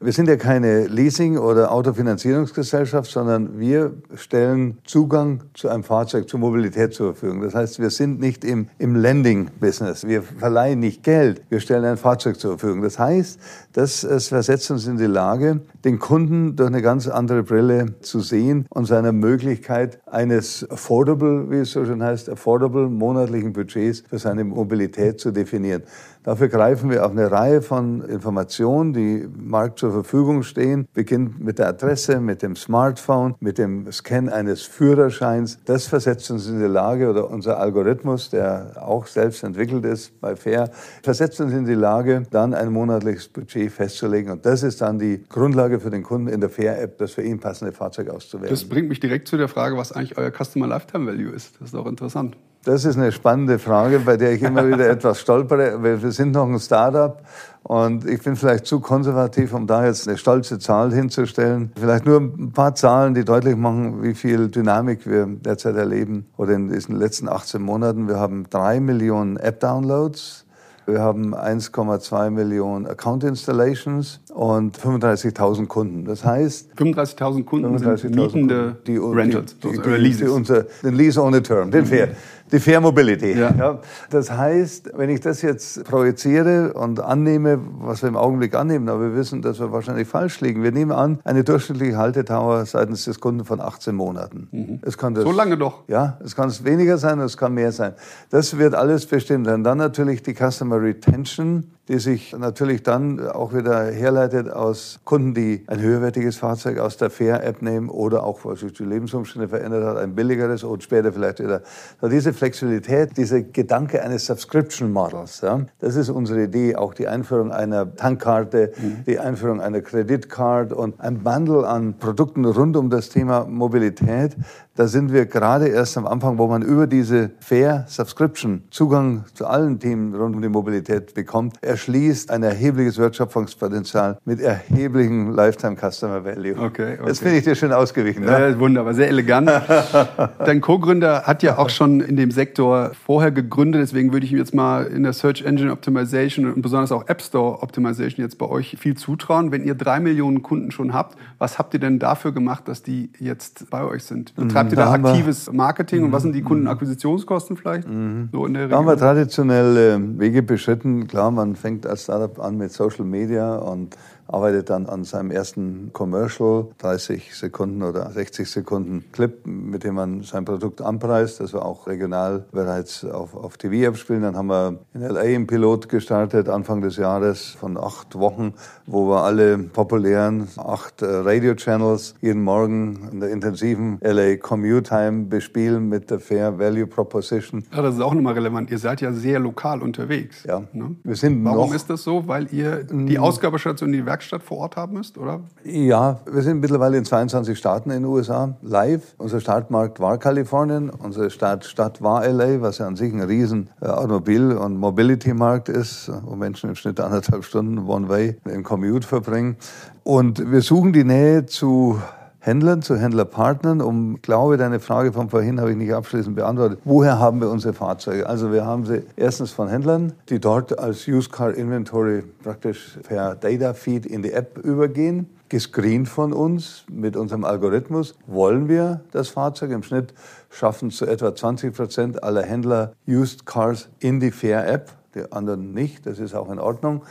Wir sind ja keine Leasing- oder Autofinanzierungsgesellschaft, sondern wir stellen Zugang zu einem Fahrzeug, zur Mobilität zur Verfügung. Das heißt, wir sind nicht im, im Lending-Business. Wir verleihen nicht Geld, wir stellen ein Fahrzeug zur Verfügung. Das heißt, das es versetzt uns in die Lage, den Kunden durch eine ganz andere Brille zu sehen und seiner Möglichkeit eines affordable, wie es so schön heißt, affordable monatlichen Budgets für seine Mobilität zu definieren. Dafür greifen wir auf eine Reihe von Informationen, die im Markt zur Verfügung stehen. Beginnt mit der Adresse, mit dem Smartphone, mit dem Scan eines Führerscheins. Das versetzt uns in die Lage, oder unser Algorithmus, der auch selbst entwickelt ist bei Fair, versetzt uns in die Lage, dann ein monatliches Budget festzulegen. Und das ist dann die Grundlage für den Kunden in der Fair-App, das für ihn passende Fahrzeug auszuwählen. Das bringt mich direkt zu der Frage, was eigentlich euer Customer Lifetime Value ist. Das ist auch interessant. Das ist eine spannende Frage, bei der ich immer wieder etwas stolpere. Wir sind noch ein Startup und ich bin vielleicht zu konservativ, um da jetzt eine stolze Zahl hinzustellen. Vielleicht nur ein paar Zahlen, die deutlich machen, wie viel Dynamik wir derzeit erleben oder in diesen letzten 18 Monaten. Wir haben drei Millionen App-Downloads. Wir haben 1,2 Millionen Account Installations und 35.000 Kunden. Das heißt 35.000 Kunden 35 sind mietende die, die, Rentals die, die, oder Leases. Unser, den Lease on the Term, den Fair. Die Fair Mobility. Ja. ja. Das heißt, wenn ich das jetzt projiziere und annehme, was wir im Augenblick annehmen, aber wir wissen, dass wir wahrscheinlich falsch liegen. Wir nehmen an, eine durchschnittliche Haltedauer seitens des Kunden von 18 Monaten. Mhm. Es kann das, so lange doch? Ja, es kann weniger sein, es kann mehr sein. Das wird alles bestimmt. Und dann natürlich die Customer Retention die sich natürlich dann auch wieder herleitet aus Kunden, die ein höherwertiges Fahrzeug aus der Fair-App nehmen oder auch, weil sich die Lebensumstände verändert hat, ein billigeres und später vielleicht wieder. So diese Flexibilität, dieser Gedanke eines Subscription Models, ja, das ist unsere Idee. Auch die Einführung einer Tankkarte, mhm. die Einführung einer Kreditcard und ein Bundle an Produkten rund um das Thema Mobilität, da sind wir gerade erst am Anfang, wo man über diese Fair Subscription Zugang zu allen Themen rund um die Mobilität bekommt, erschließt ein erhebliches Wertschöpfungspotenzial mit erheblichem Lifetime Customer Value. Okay, okay. Das finde ich dir schön ausgewichen. Ne? Ja, wunderbar, sehr elegant. [LAUGHS] Dein Co-Gründer hat ja auch schon in dem Sektor vorher gegründet, deswegen würde ich ihm jetzt mal in der Search Engine Optimization und besonders auch App Store Optimization jetzt bei euch viel zutrauen. Wenn ihr drei Millionen Kunden schon habt, was habt ihr denn dafür gemacht, dass die jetzt bei euch sind? Betreibt Habt ihr da, aktives Marketing und was sind die mhm. Kundenakquisitionskosten vielleicht? Mhm. So in der da haben wir traditionell Wege beschritten. Klar, man fängt als Startup an mit Social Media und arbeitet dann an seinem ersten Commercial, 30 Sekunden oder 60 Sekunden Clip, mit dem man sein Produkt anpreist, das wir auch regional bereits auf, auf TV abspielen. Dann haben wir in LA einen Pilot gestartet, Anfang des Jahres von acht Wochen, wo wir alle populären acht äh, Radio-Channels jeden Morgen in der intensiven LA Commute Time bespielen mit der Fair Value Proposition. Ja, das ist auch nochmal relevant. Ihr seid ja sehr lokal unterwegs. Ja. Ne? Wir sind Warum noch, ist das so? Weil ihr die Ausgabestation, die Werkstatt vor Ort haben müsst, oder? Ja, wir sind mittlerweile in 22 Staaten in den USA live. Unser Startmarkt war Kalifornien, unsere Startstadt war LA, was ja an sich ein riesen äh, Automobil- und Mobility-Markt ist, wo Menschen im Schnitt anderthalb Stunden One-Way im Commute verbringen. Und wir suchen die Nähe zu Händlern, zu Händlerpartnern. Um, glaube, deine Frage von vorhin habe ich nicht abschließend beantwortet. Woher haben wir unsere Fahrzeuge? Also wir haben sie erstens von Händlern, die dort als Used Car Inventory praktisch per Data Feed in die App übergehen. Gescreent von uns mit unserem Algorithmus wollen wir das Fahrzeug. Im Schnitt schaffen zu etwa 20 Prozent aller Händler Used Cars in die Fair App die anderen nicht. Das ist auch in Ordnung.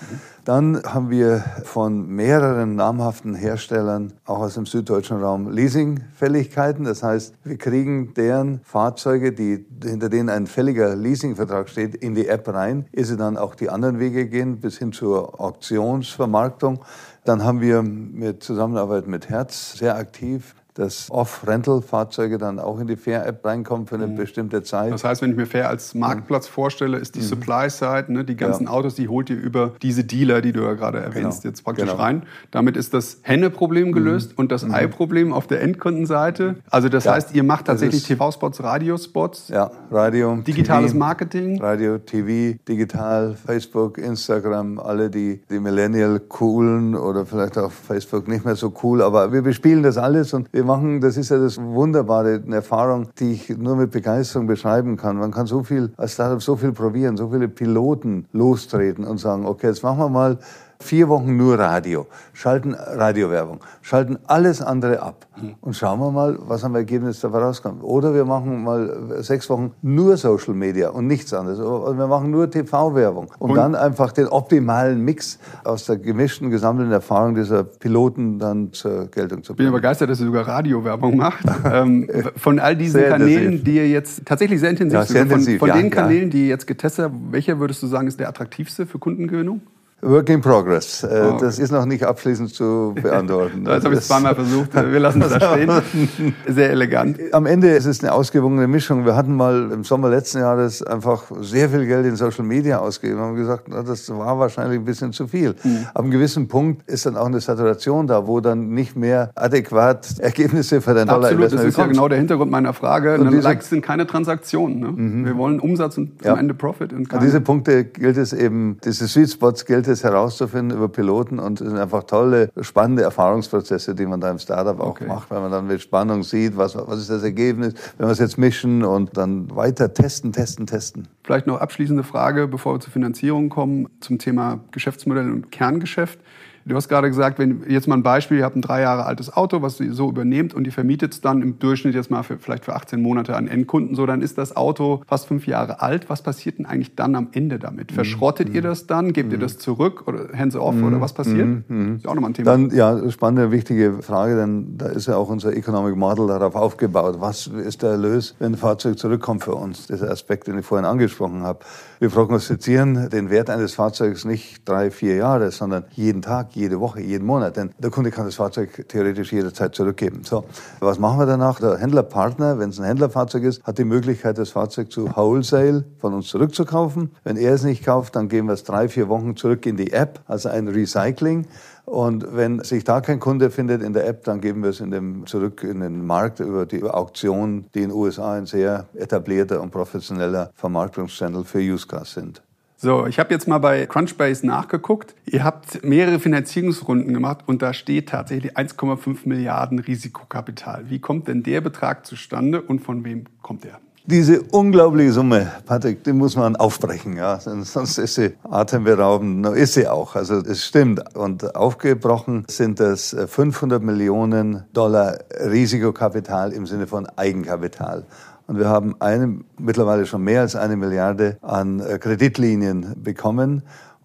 Dann haben wir von mehreren namhaften Herstellern, auch aus dem süddeutschen Raum, Leasingfälligkeiten. Das heißt, wir kriegen deren Fahrzeuge, die, hinter denen ein fälliger Leasingvertrag steht, in die App rein, ehe sie dann auch die anderen Wege gehen, bis hin zur Auktionsvermarktung. Dann haben wir mit Zusammenarbeit mit Herz sehr aktiv dass Off-Rental-Fahrzeuge dann auch in die Fair-App reinkommen für eine Mhm. bestimmte Zeit. Das heißt, wenn ich mir Fair als Marktplatz vorstelle, ist die Supply-Side, ne, die ganzen Ja. Autos, die holt ihr über diese Dealer, die du ja gerade erwähnst, Genau. jetzt praktisch Genau. rein. Damit ist das Henne-Problem gelöst und das Ei-Problem auf der Endkundenseite. Also das Ja. heißt, ihr macht tatsächlich TV-Spots, Radiospots, Ja, Radio, digitales TV, Marketing. Radio, TV, digital, Facebook, Instagram, alle die, die Millennial coolen oder vielleicht auch Facebook nicht mehr so cool, aber wir bespielen das alles und wir machen, das ist ja das Wunderbare, eine Erfahrung, die ich nur mit Begeisterung beschreiben kann. Man kann so viel, als Startup so viel probieren, so viele Piloten lostreten und sagen, okay, jetzt machen wir mal vier Wochen nur Radio, schalten Radiowerbung, schalten alles andere ab und schauen wir mal, was am Ergebnis dabei rauskommt. Oder wir machen mal sechs Wochen nur Social Media und nichts anderes. Oder wir machen nur TV-Werbung, um Und- dann einfach den optimalen Mix aus der gemischten, gesammelten Erfahrung dieser Piloten dann zur Geltung zu Ich bin ja bringen. begeistert, dass ihr sogar Radiowerbung macht. [LAUGHS] ähm, von all diesen Sehr Kanälen, intensiv. die ihr jetzt tatsächlich sehr intensiv Ja, sehr von, intensiv, von ja, den ja. Kanälen, die ihr jetzt getestet habt, welcher würdest du sagen, ist der attraktivste für Kundengewinnung? Work in progress. Äh, Oh, okay. Das ist noch nicht abschließend zu beantworten. [LAUGHS] Das habe ich zweimal versucht. Wir lassen es da [LAUGHS] stehen. Sehr elegant. Am Ende ist es eine ausgewogene Mischung. Wir hatten mal im Sommer letzten Jahres einfach sehr viel Geld in Social Media ausgegeben und haben gesagt, na, das war wahrscheinlich ein bisschen zu viel. Mhm. Ab einem gewissen Punkt ist dann auch eine Saturation da, wo dann nicht mehr adäquat Ergebnisse für dein Dollar Absolut, das ist ja genau der Hintergrund meiner Frage. Und diese- Likes sind keine Transaktionen. Ne? Wir wollen Umsatz und Ja. am Ende Profit. Und An keine- diese Punkte gilt es eben, diese Sweet Spots gilt es herauszufinden über Piloten und es sind einfach tolle, spannende Erfahrungsprozesse, die man da im Startup auch Okay. macht, weil man dann mit Spannung sieht, was, was ist das Ergebnis, wenn wir es jetzt mischen und dann weiter testen, testen, testen. Vielleicht noch abschließende Frage, bevor wir zur Finanzierung kommen, zum Thema Geschäftsmodell und Kerngeschäft. Du hast gerade gesagt, wenn jetzt mal ein Beispiel, ihr habt ein drei Jahre altes Auto, was ihr so übernehmt und ihr vermietet es dann im Durchschnitt jetzt mal für, vielleicht für 18 Monate an Endkunden, so dann ist das Auto fast fünf Jahre alt. Was passiert denn eigentlich dann am Ende damit? Mhm. Verschrottet ihr das dann? Gebt ihr das zurück oder hands off oder was passiert? Ist auch nochmal ein Thema. Dann, ja, spannende, wichtige Frage, denn da ist ja auch unser Economic Model darauf aufgebaut. Was ist der Erlös, wenn ein Fahrzeug zurückkommt für uns? Dieser Aspekt, den ich vorhin angesprochen habe. Wir prognostizieren den Wert eines Fahrzeugs nicht drei, vier Jahre, sondern jeden Tag, jede Woche, jeden Monat. Denn der Kunde kann das Fahrzeug theoretisch jederzeit zurückgeben. So, was machen wir danach? Der Händlerpartner, wenn es ein Händlerfahrzeug ist, hat die Möglichkeit, das Fahrzeug zu Wholesale von uns zurückzukaufen. Wenn er es nicht kauft, dann geben wir es drei, vier Wochen zurück in die App, also ein Recycling. Und wenn sich da kein Kunde findet in der App, dann geben wir es in dem, zurück in den Markt über die Auktion, die in den USA ein sehr etablierter und professioneller Vermarktungschannel für Used Cars sind. So, ich habe jetzt mal bei Crunchbase nachgeguckt. Ihr habt mehrere Finanzierungsrunden gemacht und da steht tatsächlich 1,5 Milliarden Risikokapital. Wie kommt denn der Betrag zustande und von wem kommt er? Diese unglaubliche Summe, Patrick, die muss man aufbrechen, ja. Sonst ist sie atemberaubend. No, ist sie auch. Also, es stimmt. Und aufgebrochen sind das 500 Millionen Dollar Risikokapital im Sinne von Eigenkapital. Und wir haben eine, mittlerweile schon mehr als eine Milliarde an äh, Kreditlinien bekommen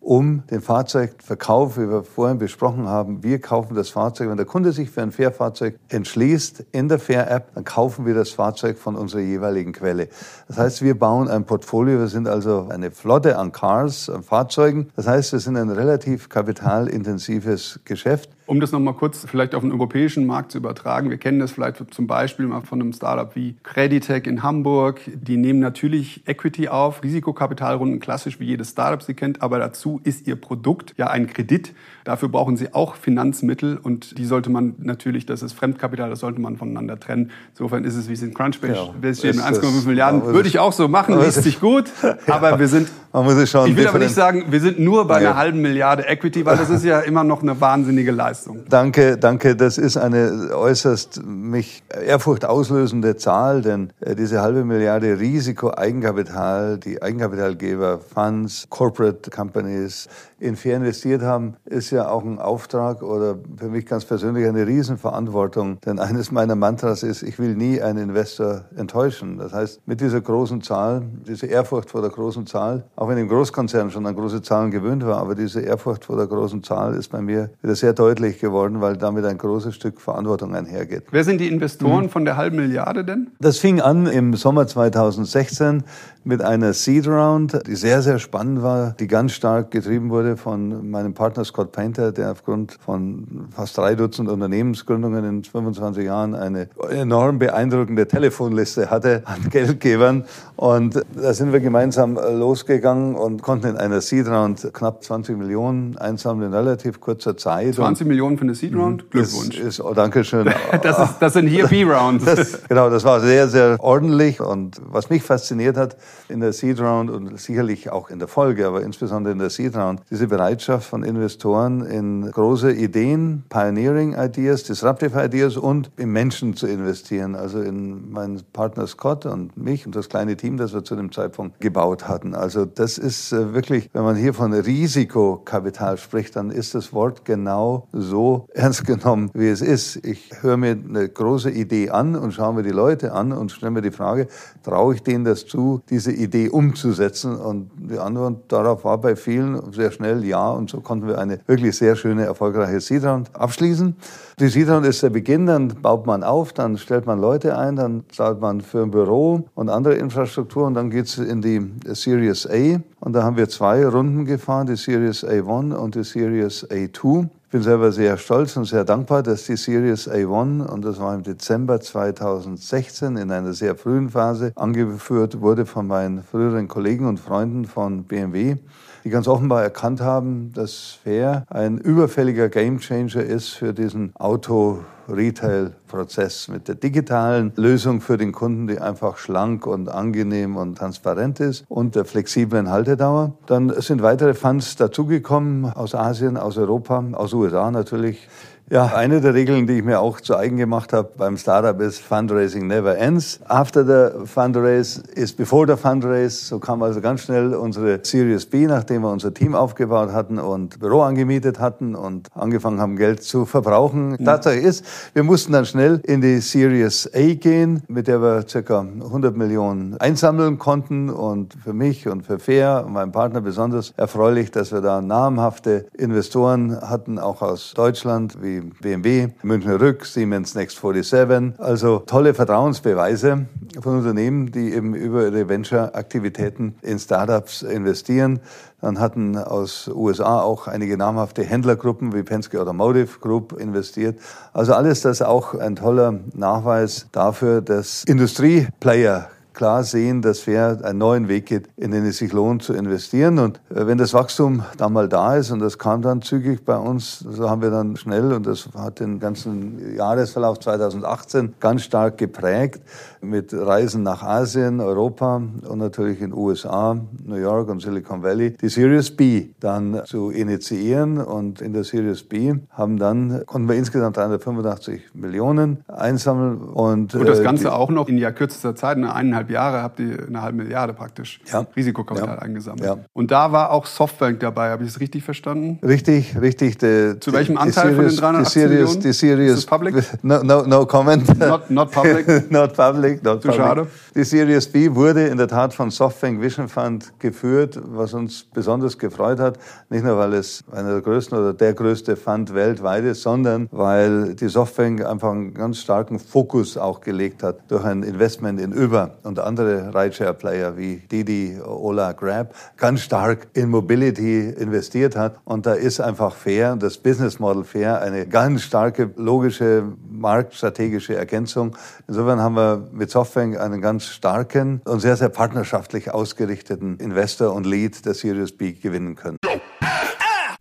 um den Fahrzeugverkauf, wie wir vorhin besprochen haben. Wir kaufen das Fahrzeug. Wenn der Kunde sich für ein Fair-Fahrzeug entschließt in der Fair-App, dann kaufen wir das Fahrzeug von unserer jeweiligen Quelle. Das heißt, wir bauen ein Portfolio. Wir sind also eine Flotte an Cars, an Fahrzeugen. Das heißt, wir sind ein relativ kapitalintensives Geschäft. Um das nochmal kurz vielleicht auf den europäischen Markt zu übertragen, wir kennen das vielleicht zum Beispiel mal von einem Startup wie Creditec in Hamburg. Die nehmen natürlich Equity auf, Risikokapitalrunden, klassisch wie jedes Startup sie kennt, aber dazu ist ihr Produkt ja ein Kredit. Dafür brauchen sie auch Finanzmittel und die sollte man natürlich, das ist Fremdkapital, das sollte man voneinander trennen. Insofern ist es wie es in Crunchbase ja, steht mit 1,5 Milliarden. Würde ich auch so machen, liest sich gut, [LAUGHS] aber wir sind, man muss es schauen, ich will aber nicht sagen, wir sind nur bei einer halben Milliarde Equity, weil das ist ja immer noch eine wahnsinnige Leistung. [LAUGHS] Danke, danke. Das ist eine äußerst mich Ehrfurcht auslösende Zahl, denn äh, diese halbe Milliarde Risiko, Eigenkapital, die Eigenkapitalgeber, Funds, Corporate Companies, in fair investiert haben, ist ja auch ein Auftrag oder für mich ganz persönlich eine Riesenverantwortung. Denn eines meiner Mantras ist, ich will nie einen Investor enttäuschen. Das heißt, mit dieser großen Zahl, diese Ehrfurcht vor der großen Zahl, auch wenn ich im Großkonzern schon an große Zahlen gewöhnt war, aber diese Ehrfurcht vor der großen Zahl ist bei mir wieder sehr deutlich geworden, weil damit ein großes Stück Verantwortung einhergeht. Wer sind die Investoren mhm. von der halben Milliarde denn? Das fing an im Sommer 2016 mit einer Seed Round, die sehr, sehr spannend war, die ganz stark getrieben wurde von meinem Partner Scott Painter, der aufgrund von fast drei Dutzend Unternehmensgründungen in 25 Jahren eine enorm beeindruckende Telefonliste hatte an [LAUGHS] Geldgebern. Und da sind wir gemeinsam losgegangen und konnten in einer Seed Round knapp 20 Millionen einsammeln in relativ kurzer Zeit. 20 und Millionen für eine Seed Round? Mhm. Glückwunsch. Ist, ist, oh, Dankeschön. [LAUGHS] das, ist, das sind hier [LAUGHS] B-Rounds. genau, das war sehr, sehr ordentlich. Und was mich fasziniert hat, in der Seed Round und sicherlich auch in der Folge, aber insbesondere in der Seed Round, diese Bereitschaft von Investoren in große Ideen, Pioneering Ideas, Disruptive Ideas und in Menschen zu investieren. Also in meinen Partner Scott und mich und das kleine Team, das wir zu dem Zeitpunkt gebaut hatten. Also das ist äh, wirklich, wenn man hier von Risikokapital spricht, dann ist das Wort genau so ernst genommen, wie es ist. Ich höre mir eine große Idee an und schaue mir die Leute an und stelle mir die Frage, traue ich denen das zu, diese Idee umzusetzen? Und die Antwort darauf war bei vielen sehr schnell ja. Und so konnten wir eine wirklich sehr schöne, erfolgreiche Seedround abschließen. Die Seedround ist der Beginn, dann baut man auf, dann stellt man Leute ein, dann zahlt man für ein Büro und andere Infrastruktur und dann geht's in die Series A. Und da haben wir zwei Runden gefahren, die Series A1 und die Series A2. Ich bin selber sehr stolz und sehr dankbar, dass die Series A1, und das war im Dezember 2016 in einer sehr frühen Phase, angeführt wurde von meinen früheren Kollegen und Freunden von BMW, die ganz offenbar erkannt haben, dass Fair ein überfälliger Gamechanger ist für diesen Auto Retail-Prozess mit der digitalen Lösung für den Kunden, die einfach schlank und angenehm und transparent ist und der flexiblen Haltedauer. Dann sind weitere Funds dazugekommen aus Asien, aus Europa, aus USA natürlich. Ja, eine der Regeln, die ich mir auch zu eigen gemacht habe beim Startup ist Fundraising never ends. After the fundraise is before the fundraise. So kam also ganz schnell unsere Series B, nachdem wir unser Team aufgebaut hatten und Büro angemietet hatten und angefangen haben, Geld zu verbrauchen. Mhm. Tatsache ist, wir mussten dann schnell in die Series A gehen, mit der wir circa 100 Millionen einsammeln konnten und für mich und für Fair und meinen Partner besonders erfreulich, dass wir da namhafte Investoren hatten, auch aus Deutschland, wie BMW, Münchner Rück, Siemens Next 47. Also tolle Vertrauensbeweise von Unternehmen, die eben über ihre Venture-Aktivitäten in Startups investieren. Dann hatten aus USA auch einige namhafte Händlergruppen wie Penske Automotive Group investiert. Also alles das auch ein toller Nachweis dafür, dass Industrieplayer klar sehen, dass Fair einen neuen Weg geht, in den es sich lohnt zu investieren. Und äh, wenn das Wachstum dann mal da ist, und das kam dann zügig bei uns, so haben wir dann schnell, und das hat den ganzen Jahresverlauf 2018 ganz stark geprägt, mit Reisen nach Asien, Europa und natürlich in USA, New York und Silicon Valley, die Series B dann zu initiieren. Und in der Series B haben dann, konnten wir insgesamt 385 Millionen einsammeln. Und, und das äh, Ganze die, auch noch in ja kürzester Zeit, in eineinhalb Jahre habt ihr eine halbe Milliarde praktisch Ja. Risikokapital Ja. eingesammelt. Ja. Und da war auch Softbank dabei, habe ich es richtig verstanden? Richtig, richtig. Die, Zu welchem die Anteil von den Series- 380 die Series, Millionen? Die Series, Ist public? [LAUGHS] No, no, no comment. Not- not public? [LAUGHS] not public. Not Zu public. schade. Die Series B wurde in der Tat von Softbank Vision Fund geführt, was uns besonders gefreut hat. Nicht nur, weil es einer der größten oder der größte Fund weltweit ist, sondern weil die Softbank einfach einen ganz starken Fokus auch gelegt hat durch ein Investment in Uber und andere Rideshare-Player wie Didi, Ola, Grab, ganz stark in Mobility investiert hat. Und da ist einfach fair, das Business Model fair, eine ganz starke, logische, marktstrategische Ergänzung. Insofern haben wir mit Softbank einen ganz starken und sehr, sehr partnerschaftlich ausgerichteten Investor und Lead der Series B gewinnen können.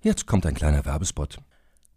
Jetzt kommt ein kleiner Werbespot.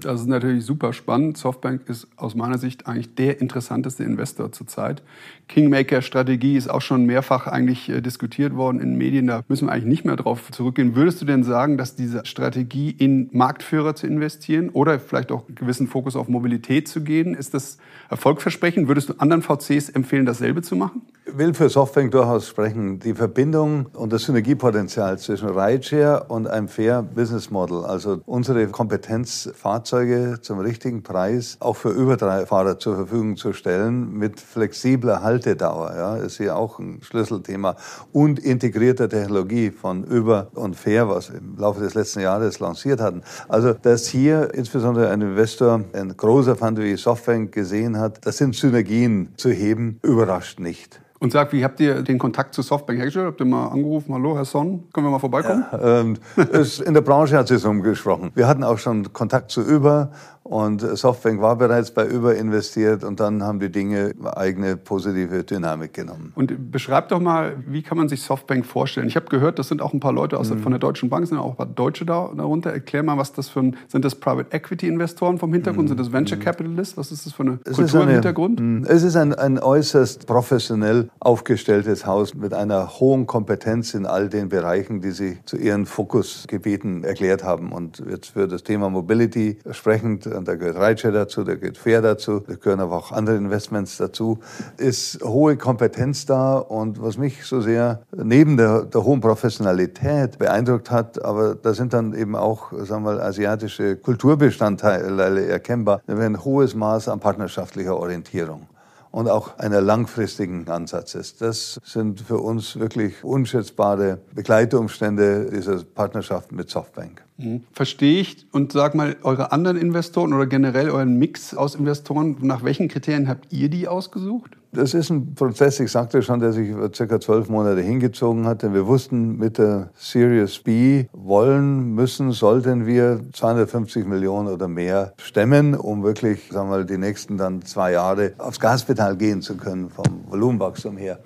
Das ist natürlich super spannend. Softbank ist aus meiner Sicht eigentlich der interessanteste Investor zurzeit. Kingmaker-Strategie ist auch schon mehrfach eigentlich äh, diskutiert worden in Medien. Da müssen wir eigentlich nicht mehr drauf zurückgehen. Würdest du denn sagen, dass diese Strategie in Marktführer zu investieren oder vielleicht auch einen gewissen Fokus auf Mobilität zu gehen, ist das erfolgversprechend? Würdest du anderen VCs empfehlen, dasselbe zu machen? Ich will für Softbank durchaus sprechen. Die Verbindung und das Synergiepotenzial zwischen Rideshare und einem Fair Business Model, also unsere Kompetenz, Fahrzeuge zum richtigen Preis auch für Überfahrer zur Verfügung zu stellen, mit flexibler Haltedauer, ja, ist hier auch ein Schlüsselthema und integrierter Technologie von Uber und Fair, was wir im Laufe des letzten Jahres lanciert hatten. Also, dass hier insbesondere ein Investor, ein großer Fund wie Softbank gesehen hat, das sind Synergien zu heben, überrascht nicht. Und sag, wie habt ihr den Kontakt zu Softbank hergestellt? Habt ihr mal angerufen, hallo Herr Son, können wir mal vorbeikommen? Ähm, es, in der Branche hat es umgesprochen. Wir hatten auch schon Kontakt zu Uber und Softbank war bereits bei Uber investiert und dann haben die Dinge eigene positive Dynamik genommen. Und beschreibt doch mal, wie kann man sich Softbank vorstellen? Ich habe gehört, das sind auch ein paar Leute aus, Mhm. von der Deutschen Bank, sind auch ein paar Deutsche da, darunter. Erklär mal, was das für ein, sind das Private Equity Investoren vom Hintergrund? Sind das Venture Capitalists? Was ist das für eine Mhm. Es Kultur ist im eine- Hintergrund? Mm, Es ist ein, ein äußerst professionell aufgestelltes Haus mit einer hohen Kompetenz in all den Bereichen, die Sie zu Ihren Fokusgebieten erklärt haben. Und jetzt für das Thema Mobility sprechend, und da gehört Rideshare dazu, da gehört Fair dazu, da gehören aber auch andere Investments dazu, ist hohe Kompetenz da. Und was mich so sehr neben der, der hohen Professionalität beeindruckt hat, aber da sind dann eben auch, sagen wir mal, asiatische Kulturbestandteile erkennbar, ein hohes Maß an partnerschaftlicher Orientierung und auch einer langfristigen Ansatzes. Das sind für uns wirklich unschätzbare Begleitumstände dieser Partnerschaft mit Softbank. Mhm. Verstehe ich. Und sag mal, eure anderen Investoren oder generell euren Mix aus Investoren, nach welchen Kriterien habt ihr die ausgesucht? Das ist ein Prozess, ich sagte schon, der sich über circa zwölf Monate hingezogen hat. Denn wir wussten, mit der Series B wollen, müssen, sollten wir 250 Millionen oder mehr stemmen, um wirklich, sagen wir mal, die nächsten dann zwei Jahre aufs Gaspedal gehen zu können, vom Volumenwachstum her.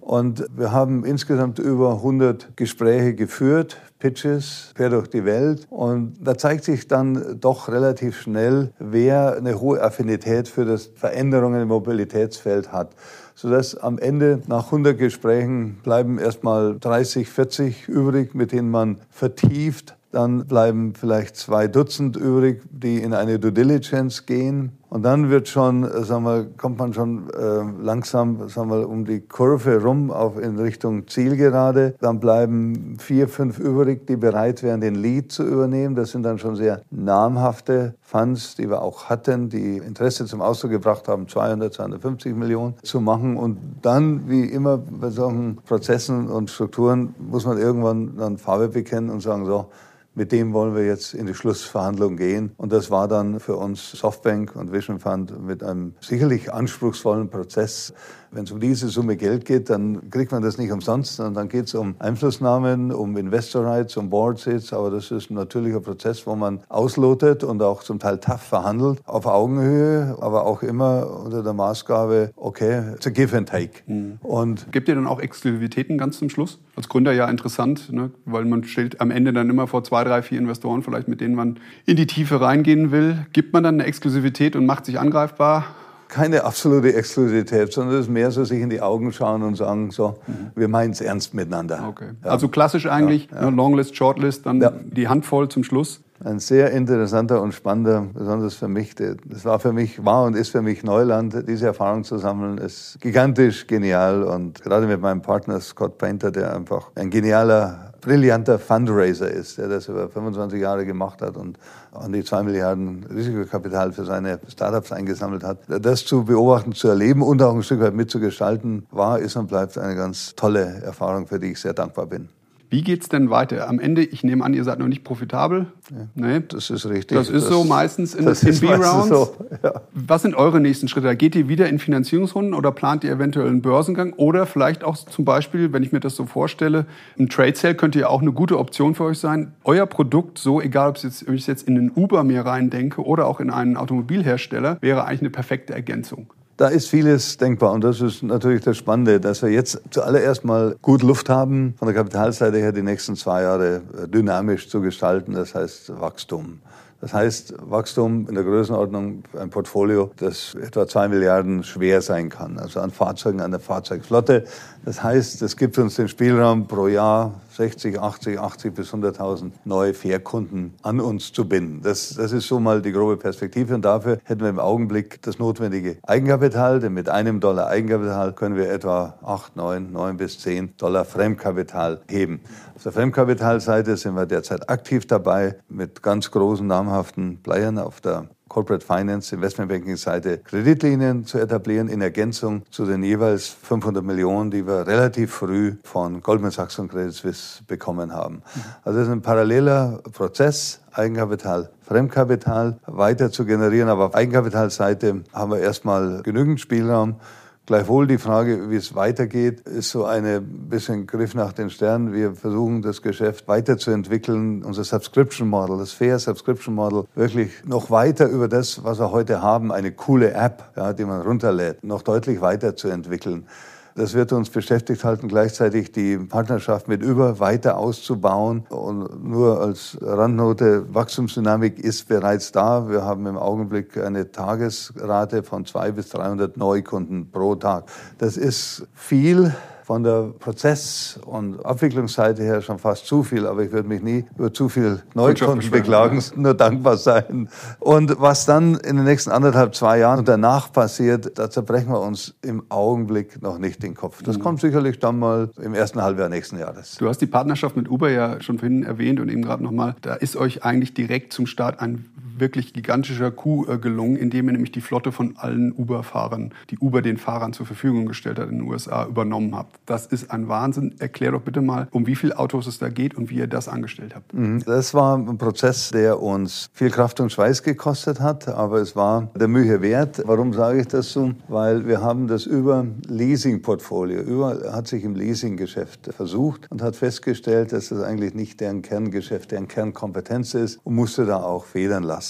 Und wir haben insgesamt über 100 Gespräche geführt, Pitches quer durch die Welt. Und da zeigt sich dann doch relativ schnell, wer eine hohe Affinität für das Veränderungen im Mobilitätsfeld hat. Sodass am Ende nach 100 Gesprächen bleiben erstmal 30, 40 übrig, mit denen man vertieft Dann bleiben vielleicht zwei Dutzend übrig, die in eine Due Diligence gehen. Und dann wird schon, äh, sagen wir, kommt man schon äh, langsam sagen wir, um die Kurve rum auf in Richtung Zielgerade. Dann bleiben vier, fünf übrig, die bereit wären, den Lead zu übernehmen. Das sind dann schon sehr namhafte Funds, die wir auch hatten, die Interesse zum Ausdruck gebracht haben, 200, 250 Millionen zu machen. Und dann, wie immer bei solchen Prozessen und Strukturen, muss man irgendwann dann Farbe bekennen und sagen, so, mit dem wollen wir jetzt in die Schlussverhandlung gehen. Und das war dann für uns Softbank und Vision Fund mit einem sicherlich anspruchsvollen Prozess wenn es um diese Summe Geld geht, dann kriegt man das nicht umsonst, sondern dann geht es um Einflussnahmen, um Investor Rights, um Board Seats. Aber das ist ein natürlicher Prozess, wo man auslotet und auch zum Teil tough verhandelt, auf Augenhöhe, aber auch immer unter der Maßgabe, okay, it's a give and take. Mhm. Und Gibt ihr dann auch Exklusivitäten ganz zum Schluss? Als Gründer ja interessant, ne? weil man steht am Ende dann immer vor zwei, drei, vier Investoren vielleicht, mit denen man in die Tiefe reingehen will. Gibt man dann eine Exklusivität und macht sich angreifbar? Keine absolute Exklusivität, sondern es ist mehr so sich in die Augen schauen und sagen, so, mhm. wir meinen es ernst miteinander. Okay. Ja. Also klassisch eigentlich, ja, ja. Ne, Longlist, Shortlist, dann die Handvoll zum Schluss. Ein sehr interessanter und spannender, besonders für mich, das war für mich, war und ist für mich Neuland, diese Erfahrung zu sammeln, ist gigantisch genial und gerade mit meinem Partner Scott Painter, der einfach ein genialer brillanter Fundraiser ist, der das über 25 Jahre gemacht hat und an die zwei Milliarden Risikokapital für seine Startups eingesammelt hat. Das zu beobachten, zu erleben und auch ein Stück weit mitzugestalten, war, ist und bleibt eine ganz tolle Erfahrung, für die ich sehr dankbar bin. Wie geht es denn weiter? Am Ende, ich nehme an, ihr seid noch nicht profitabel. Ja, nee. Das ist richtig. Das ist das, so meistens in, in B-Rounds. So, ja. Was sind eure nächsten Schritte? Geht ihr wieder in Finanzierungsrunden oder plant ihr eventuell einen Börsengang? Oder vielleicht auch zum Beispiel, wenn ich mir das so vorstelle, ein Trade Sale könnte ja auch eine gute Option für euch sein. Euer Produkt, so egal ob, ich jetzt in den Uber mir rein denke oder auch in einen Automobilhersteller, wäre eigentlich eine perfekte Ergänzung. Da ist vieles denkbar und das ist natürlich das Spannende, dass wir jetzt zuallererst mal gut Luft haben, von der Kapitalseite her die nächsten zwei Jahre äh, dynamisch zu gestalten, das heißt Wachstum. Das heißt, Wachstum in der Größenordnung ein Portfolio, das etwa zwei Milliarden schwer sein kann, also an Fahrzeugen, an der Fahrzeugflotte. Das heißt, es gibt uns den Spielraum pro Jahr 60, 80, 80 bis 100.000 neue Fährkunden an uns zu binden. Das, das ist so mal die grobe Perspektive und dafür hätten wir im Augenblick das notwendige Eigenkapital, denn mit einem Dollar Eigenkapital können wir etwa 8, 9, 9 bis 10 Dollar Fremdkapital heben. Auf der Fremdkapitalseite sind wir derzeit aktiv dabei mit ganz großen namhaften Playern auf der Corporate Finance, Investmentbanking Seite Kreditlinien zu etablieren in Ergänzung zu den jeweils 500 Millionen, die wir relativ früh von Goldman Sachs und Credit Suisse bekommen haben. Also das ist ein paralleler Prozess, Eigenkapital, Fremdkapital weiter zu generieren. Aber auf Eigenkapitalseite haben wir erstmal genügend Spielraum. Gleichwohl die Frage, wie es weitergeht, ist so ein bisschen Griff nach den Sternen. Wir versuchen das Geschäft weiterzuentwickeln, unser Subscription Model, das Fair Subscription Model, wirklich noch weiter über das, was wir heute haben, eine coole App, ja, die man runterlädt, noch deutlich weiterzuentwickeln. Das wird uns beschäftigt halten, gleichzeitig die Partnerschaft mit Über weiter auszubauen. Und nur als Randnote, Wachstumsdynamik ist bereits da. Wir haben im Augenblick eine Tagesrate von 200 bis 300 Neukunden pro Tag. Das ist viel von der Prozess- und Abwicklungsseite her schon fast zu viel, aber ich würde mich nie über zu viel Neukunden beklagen, ja. [LAUGHS] nur dankbar sein. Und was dann in den nächsten anderthalb, zwei Jahren und danach passiert, da zerbrechen wir uns im Augenblick noch nicht den Kopf. Das mhm. kommt sicherlich dann mal im ersten Halbjahr nächsten Jahres. Du hast die Partnerschaft mit Uber ja schon vorhin erwähnt und eben gerade nochmal, da ist euch eigentlich direkt zum Start ein wirklich gigantischer Coup äh, gelungen, indem ihr nämlich die Flotte von allen Uber-Fahrern, die Uber den Fahrern zur Verfügung gestellt hat in den USA, übernommen habt. Das ist ein Wahnsinn. Erklär doch bitte mal, um wie viele Autos es da geht und wie ihr das angestellt habt. Mhm. Das war ein Prozess, der uns viel Kraft und Schweiß gekostet hat, aber es war der Mühe wert. Warum sage ich das so? Weil wir haben das über Leasing-Portfolio, über hat sich im Leasing-Geschäft versucht und hat festgestellt, dass das eigentlich nicht deren Kerngeschäft, deren Kernkompetenz ist und musste da auch federn lassen.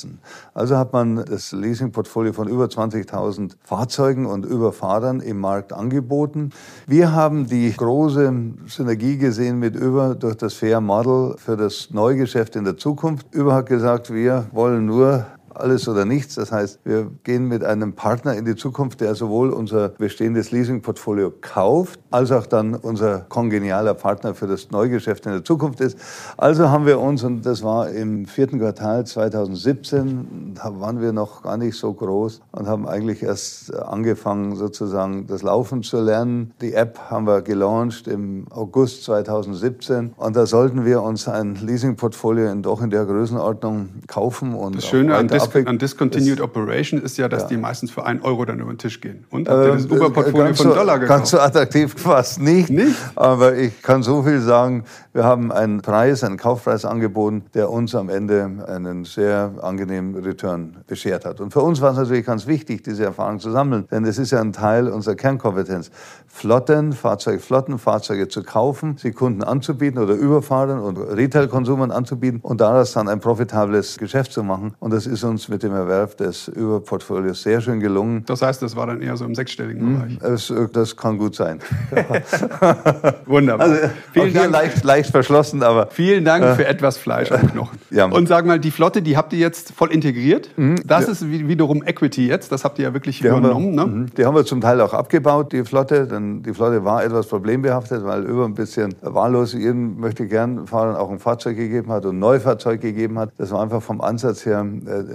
Also hat man das Leasing-Portfolio von über 20.000 Fahrzeugen und über Fahrern im Markt angeboten. Wir haben die große Synergie gesehen mit Über durch das Fair Model für das Neugeschäft in der Zukunft. Über hat gesagt, wir wollen nur alles oder nichts. Das heißt, wir gehen mit einem Partner in die Zukunft, der sowohl unser bestehendes Leasingportfolio kauft, als auch dann unser kongenialer Partner für das Neugeschäft in der Zukunft ist. Also haben wir uns, und das war im vierten Quartal 2017, da waren wir noch gar nicht so groß und haben eigentlich erst angefangen, sozusagen das Laufen zu lernen. Die App haben wir gelauncht im August 2017 und da sollten wir uns ein Leasingportfolio in, doch in der Größenordnung kaufen. Und das Schöne an, Dis an, Discontinued Operation ist ja, dass ja. die meistens für einen Euro dann über den Tisch gehen. Und habt ihr das ähm, Uber-Portfolio von Dollar gekauft? Ganz so attraktiv [LAUGHS] fast nicht. nicht. Aber ich kann so viel sagen, wir haben einen Preis, einen Kaufpreis angeboten, der uns am Ende einen sehr angenehmen Return beschert hat. Und für uns war es natürlich ganz wichtig, diese Erfahrung zu sammeln, denn es ist ja ein Teil unserer Kernkompetenz. Flotten, Fahrzeugflotten, Fahrzeuge zu kaufen, sie Kunden anzubieten oder Überfahrern und Retail-Konsumern anzubieten und daraus dann ein profitables Geschäft zu machen. Und das ist uns mit dem Erwerb des Überportfolios sehr schön gelungen. Das heißt, das war dann eher so im sechsstelligen hm, Bereich. Es, das kann gut sein. [LAUGHS] Wunderbar. Also, Vielen Dank. Leicht, leicht verschlossen, aber. Vielen Dank äh, für etwas Fleisch am Knochen. Ja. Und sag mal, die Flotte, die habt ihr jetzt voll integriert. Mhm. Das ja. ist wiederum Equity jetzt. Das habt ihr ja wirklich die übernommen. Wir, ne? Mhm. Die haben wir zum Teil auch abgebaut, die Flotte. Denn die Flotte war etwas problembehaftet, weil über ein bisschen wahllos jedem möchte gern fahren auch ein Fahrzeug gegeben hat und ein Neufahrzeug gegeben hat. Das war einfach vom Ansatz her.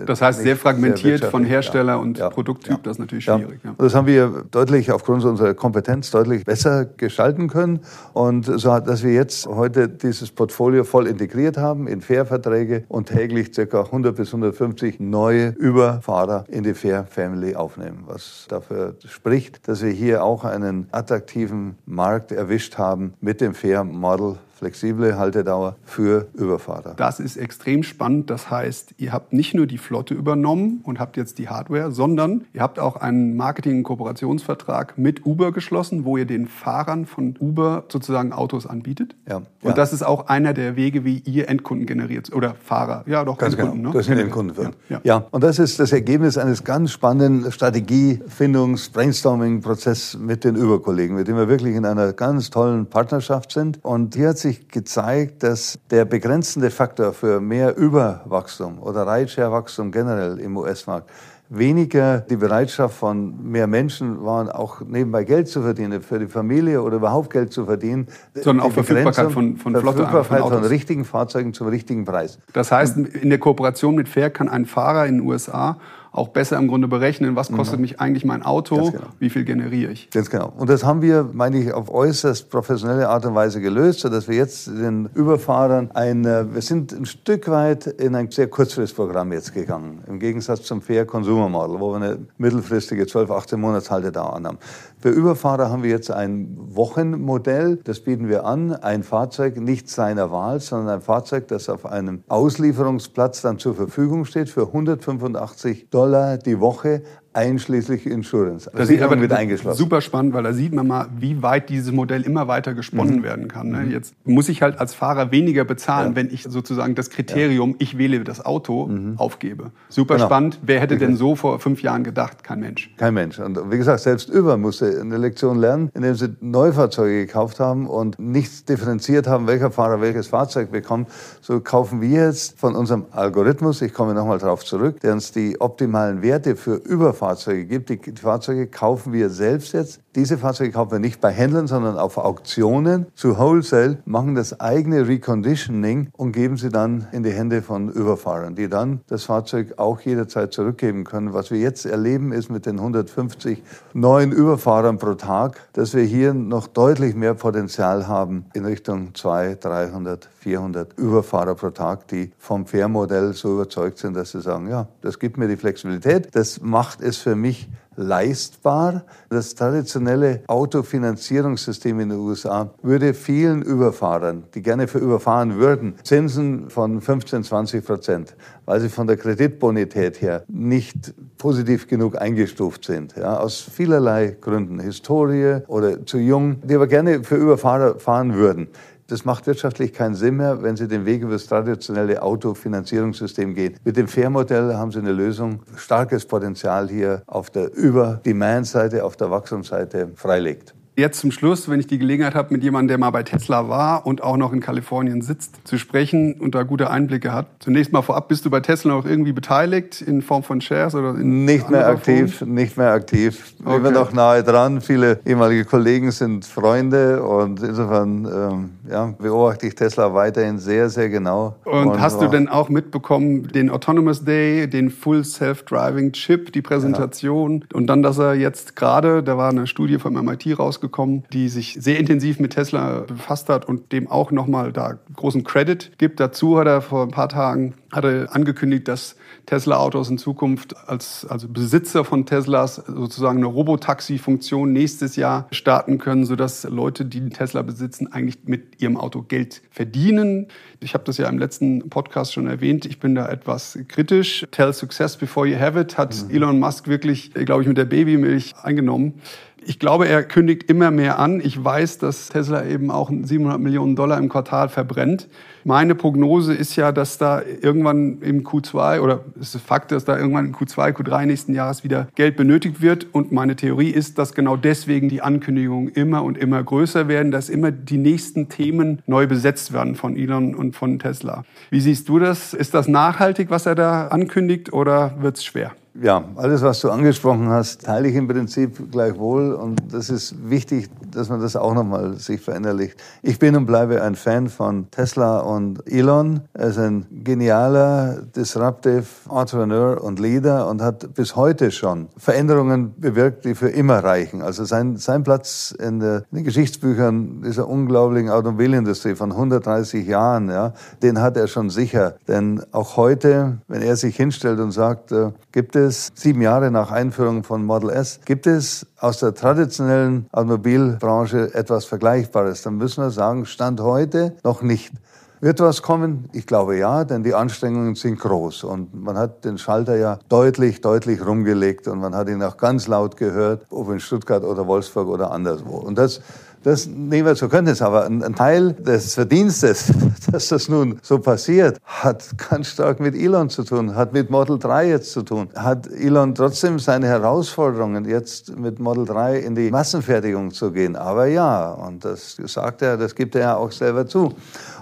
Das heißt, sehr fragmentiert sehr von Hersteller ja. und Produkttyp. Das ist natürlich schwierig. Das haben wir deutlich aufgrund unserer Kompetenz deutlich besser gestalten können. Und so, dass wir jetzt heute dieses Portfolio voll integriert haben in Fair-Verträge und täglich ca. 100 bis 150 neue Überfahrer in die Fair Family aufnehmen, was dafür spricht, dass wir hier auch einen attraktiven Markt erwischt haben mit dem Fair Model flexible Haltedauer für Überfahrer. Das ist extrem spannend. Das heißt, ihr habt nicht nur die Flotte übernommen und habt jetzt die Hardware, sondern ihr habt auch einen Marketing- und Kooperationsvertrag mit Uber geschlossen, wo ihr den Fahrern von Uber sozusagen Autos anbietet. Ja. Und ja. das ist auch einer der Wege, wie ihr Endkunden generiert oder Fahrer. Ja, doch ganz Endkunden. Genau. Ne? Das sind Endkunden. Ja, ja. ja, und das ist das Ergebnis eines ganz spannenden Strategiefindungs-, Brainstorming-Prozesses mit den Uber-Kollegen, mit denen wir wirklich in einer ganz tollen Partnerschaft sind. Und hier hat sich sich gezeigt, dass der begrenzende Faktor für mehr Überwachstum oder Rideshare-Wachstum generell im US-Markt weniger die Bereitschaft von mehr Menschen waren, auch nebenbei Geld zu verdienen, für die Familie oder überhaupt Geld zu verdienen. Sondern auch Verfügbarkeit von, von Flotte Verfügbarkeit von, von, richtigen Fahrzeugen zum richtigen Preis. Das heißt, in der Kooperation mit Fair kann ein Fahrer in den USA auch besser im Grunde berechnen, was kostet mhm. mich eigentlich mein Auto, genau. wie viel generiere ich. Ganz genau. Und das haben wir, meine ich, auf äußerst professionelle Art und Weise gelöst, sodass wir jetzt den Überfahrern ein, äh, wir sind ein Stück weit in ein sehr Kurzfristprogramm jetzt gegangen, im Gegensatz zum Fair Consumer Model, wo wir eine mittelfristige 12, 18 Monatshalte da haben. Für Überfahrer haben wir jetzt ein Wochenmodell, das bieten wir an, ein Fahrzeug nicht seiner Wahl, sondern ein Fahrzeug, das auf einem Auslieferungsplatz dann zur Verfügung steht für 185 Dollar die Woche einschließlich Insurance. Also das ist aber mit eingeschlossen. Super spannend, weil da sieht man mal, wie weit dieses Modell immer weiter gesponnen mhm. werden kann. Ne? Mhm. Jetzt muss ich halt als Fahrer weniger bezahlen, ja. wenn ich sozusagen das Kriterium, ja. ich wähle das Auto, mhm. aufgebe. Super genau. spannend. Wer hätte denn so vor fünf Jahren gedacht? Kein Mensch. Kein Mensch. Und wie gesagt, selbst Uber musste eine Lektion lernen, indem sie Neufahrzeuge gekauft haben und nicht differenziert haben, welcher Fahrer welches Fahrzeug bekommt. So kaufen wir jetzt von unserem Algorithmus, ich komme nochmal darauf zurück, der uns die optimalen Werte für Überfahrer Fahrzeuge gibt. Die, Fahrzeuge kaufen wir selbst jetzt. Diese Fahrzeuge kaufen wir nicht bei Händlern, sondern auf Auktionen zu Wholesale, machen das eigene Reconditioning und geben sie dann in die Hände von Überfahrern, die dann das Fahrzeug auch jederzeit zurückgeben können. Was wir jetzt erleben, ist mit den 150 neuen Überfahrern pro Tag, dass wir hier noch deutlich mehr Potenzial haben in Richtung 200, 300, 400 Überfahrer pro Tag, die vom Fair-Modell so überzeugt sind, dass sie sagen, ja, das gibt mir die Flexibilität, das macht es für mich leistbar. Das traditionelle Autofinanzierungssystem in den USA würde vielen Überfahrern, die gerne für überfahren würden, Zinsen von 15, 20 Prozent, weil sie von der Kreditbonität her nicht positiv genug eingestuft sind, ja, aus vielerlei Gründen, Historie oder zu jung, die aber gerne für Überfahrer fahren würden. Das macht wirtschaftlich keinen Sinn mehr, wenn Sie den Weg über das traditionelle Autofinanzierungssystem gehen. Mit dem Fair-Modell haben Sie eine Lösung, starkes Potenzial hier auf der Über-Demand-Seite, auf der Wachstumsseite freilegt. Jetzt zum Schluss, wenn ich die Gelegenheit habe, mit jemandem, der mal bei Tesla war und auch noch in Kalifornien sitzt, zu sprechen und da gute Einblicke hat. Zunächst mal vorab, bist du bei Tesla auch irgendwie beteiligt in Form von Shares oder in Nicht mehr aktiv, Form? nicht mehr aktiv. Okay. Immer noch nahe dran. Viele ehemalige Kollegen sind Freunde und insofern ähm, ja, beobachte ich Tesla weiterhin sehr, sehr genau. Und, und hast du denn auch mitbekommen, den Autonomous Day, den Full Self-Driving Chip, die Präsentation ja. und dann, dass er jetzt gerade, da war eine Studie vom MIT rausgekommen, die sich sehr intensiv mit Tesla befasst hat und dem auch nochmal da großen Credit gibt. Dazu hat er vor ein paar Tagen hatte angekündigt, dass Tesla-Autos in Zukunft als also Besitzer von Teslas sozusagen eine Robotaxi-Funktion nächstes Jahr starten können, sodass Leute, die einen Tesla besitzen, eigentlich mit ihrem Auto Geld verdienen. Ich habe das ja im letzten Podcast schon erwähnt. Ich bin da etwas kritisch. Tell success before you have it hat mhm. Elon Musk wirklich, glaube ich, mit der Babymilch eingenommen. Ich glaube, er kündigt immer mehr an. Ich weiß, dass Tesla eben auch 700 Millionen Dollar im Quartal verbrennt. Meine Prognose ist ja, dass da irgendwann im Q2 oder es ist Fakt, dass da irgendwann im Q2, Q3 nächsten Jahres wieder Geld benötigt wird. Und meine Theorie ist, dass genau deswegen die Ankündigungen immer und immer größer werden, dass immer die nächsten Themen neu besetzt werden von Elon und von Tesla. Wie siehst du das? Ist das nachhaltig, was er da ankündigt oder wird es schwer? Ja, alles, was du angesprochen hast, teile ich im Prinzip gleichwohl. Und das ist wichtig, dass man das auch nochmal sich verinnerlicht. Ich bin und bleibe ein Fan von Tesla und Elon. Er ist ein genialer, disruptive Entrepreneur und Leader und hat bis heute schon Veränderungen bewirkt, die für immer reichen. Also sein, sein Platz in, der, in den Geschichtsbüchern dieser unglaublichen Automobilindustrie von 130 Jahren, ja, den hat er schon sicher. Denn auch heute, wenn er sich hinstellt und sagt, äh, gibt es es, sieben Jahre nach Einführung von Model S, gibt es aus der traditionellen Automobilbranche etwas Vergleichbares? Dann müssen wir sagen, Stand heute noch nicht. Wird was kommen? Ich glaube ja, denn die Anstrengungen sind groß und man hat den Schalter ja deutlich, deutlich rumgelegt und man hat ihn auch ganz laut gehört, ob in Stuttgart oder Wolfsburg oder anderswo. Und das das nehmen wir zur Kenntnis, aber ein, Teil des Verdienstes, [LAUGHS] dass das nun so passiert, hat ganz stark mit Elon zu tun, hat mit Model 3 jetzt zu tun. Hat Elon trotzdem seine Herausforderungen, jetzt mit Model 3 in die Massenfertigung zu gehen? Aber ja, und das sagt er, das gibt er ja auch selber zu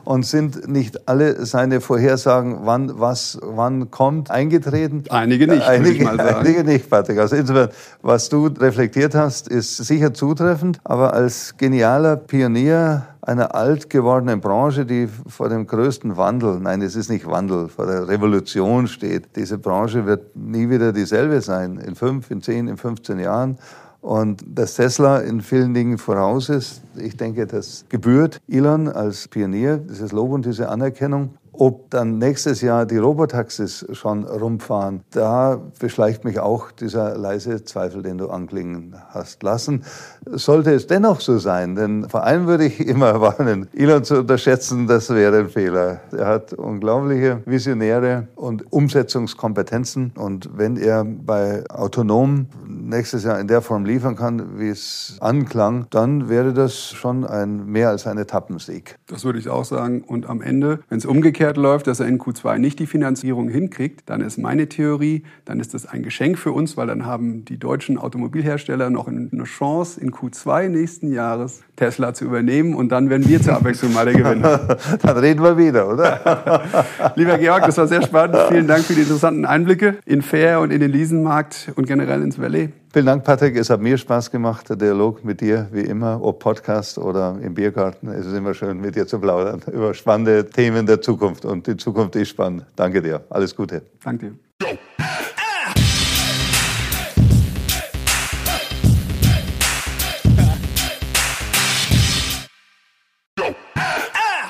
und sind nicht alle seine Vorhersagen, wann was wann kommt, eingetreten? Einige nicht, einige. Einige nicht, Patrick. Also insofern, was du reflektiert hast, ist sicher zutreffend, aber als genialer Pionier einer alt gewordenen Branche, die vor dem größten Wandel, nein, es ist nicht Wandel, vor der Revolution steht. Diese Branche wird nie wieder dieselbe sein, in fünf, in zehn, in 15 Jahren. Und dass Tesla in vielen Dingen voraus ist, ich denke, das gebührt Elon als Pionier, dieses Lob und diese Anerkennung. Ob dann nächstes Jahr die Robotaxis schon rumfahren, da beschleicht mich auch dieser leise Zweifel, den du anklingen hast lassen. Sollte es dennoch so sein, denn vor allem würde ich [LAUGHS] immer warnen, Elon zu unterschätzen, das wäre ein Fehler. Er hat unglaubliche Visionäre und Umsetzungskompetenzen und wenn er bei autonom nächstes Jahr in der Form liefern kann, wie es anklang, dann wäre das schon ein mehr als ein Etappensieg. Das würde ich auch sagen. Und am Ende, wenn es umgekehrt läuft, dass er in Q2 nicht die Finanzierung hinkriegt, dann ist meine Theorie, dann ist das ein Geschenk für uns, weil dann haben die deutschen Automobilhersteller noch eine Chance, in Q2 nächsten Jahres Tesla zu übernehmen und dann werden wir zur Abwechslung mal der Gewinner. [LAUGHS] dann reden wir wieder, oder? [LAUGHS] Lieber Georg, das war sehr spannend. Vielen Dank für die interessanten Einblicke in Fair und in den Leasenmarkt und generell ins Valley. Vielen Dank, Patrick. Es hat mir Spaß gemacht, der Dialog mit dir, wie immer, ob Podcast oder im Biergarten. Es ist immer schön, mit dir zu plaudern über spannende Themen der Zukunft. Und die Zukunft ist spannend. Danke dir. Alles Gute. Danke dir.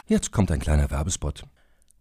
Jetzt kommt ein kleiner Werbespot.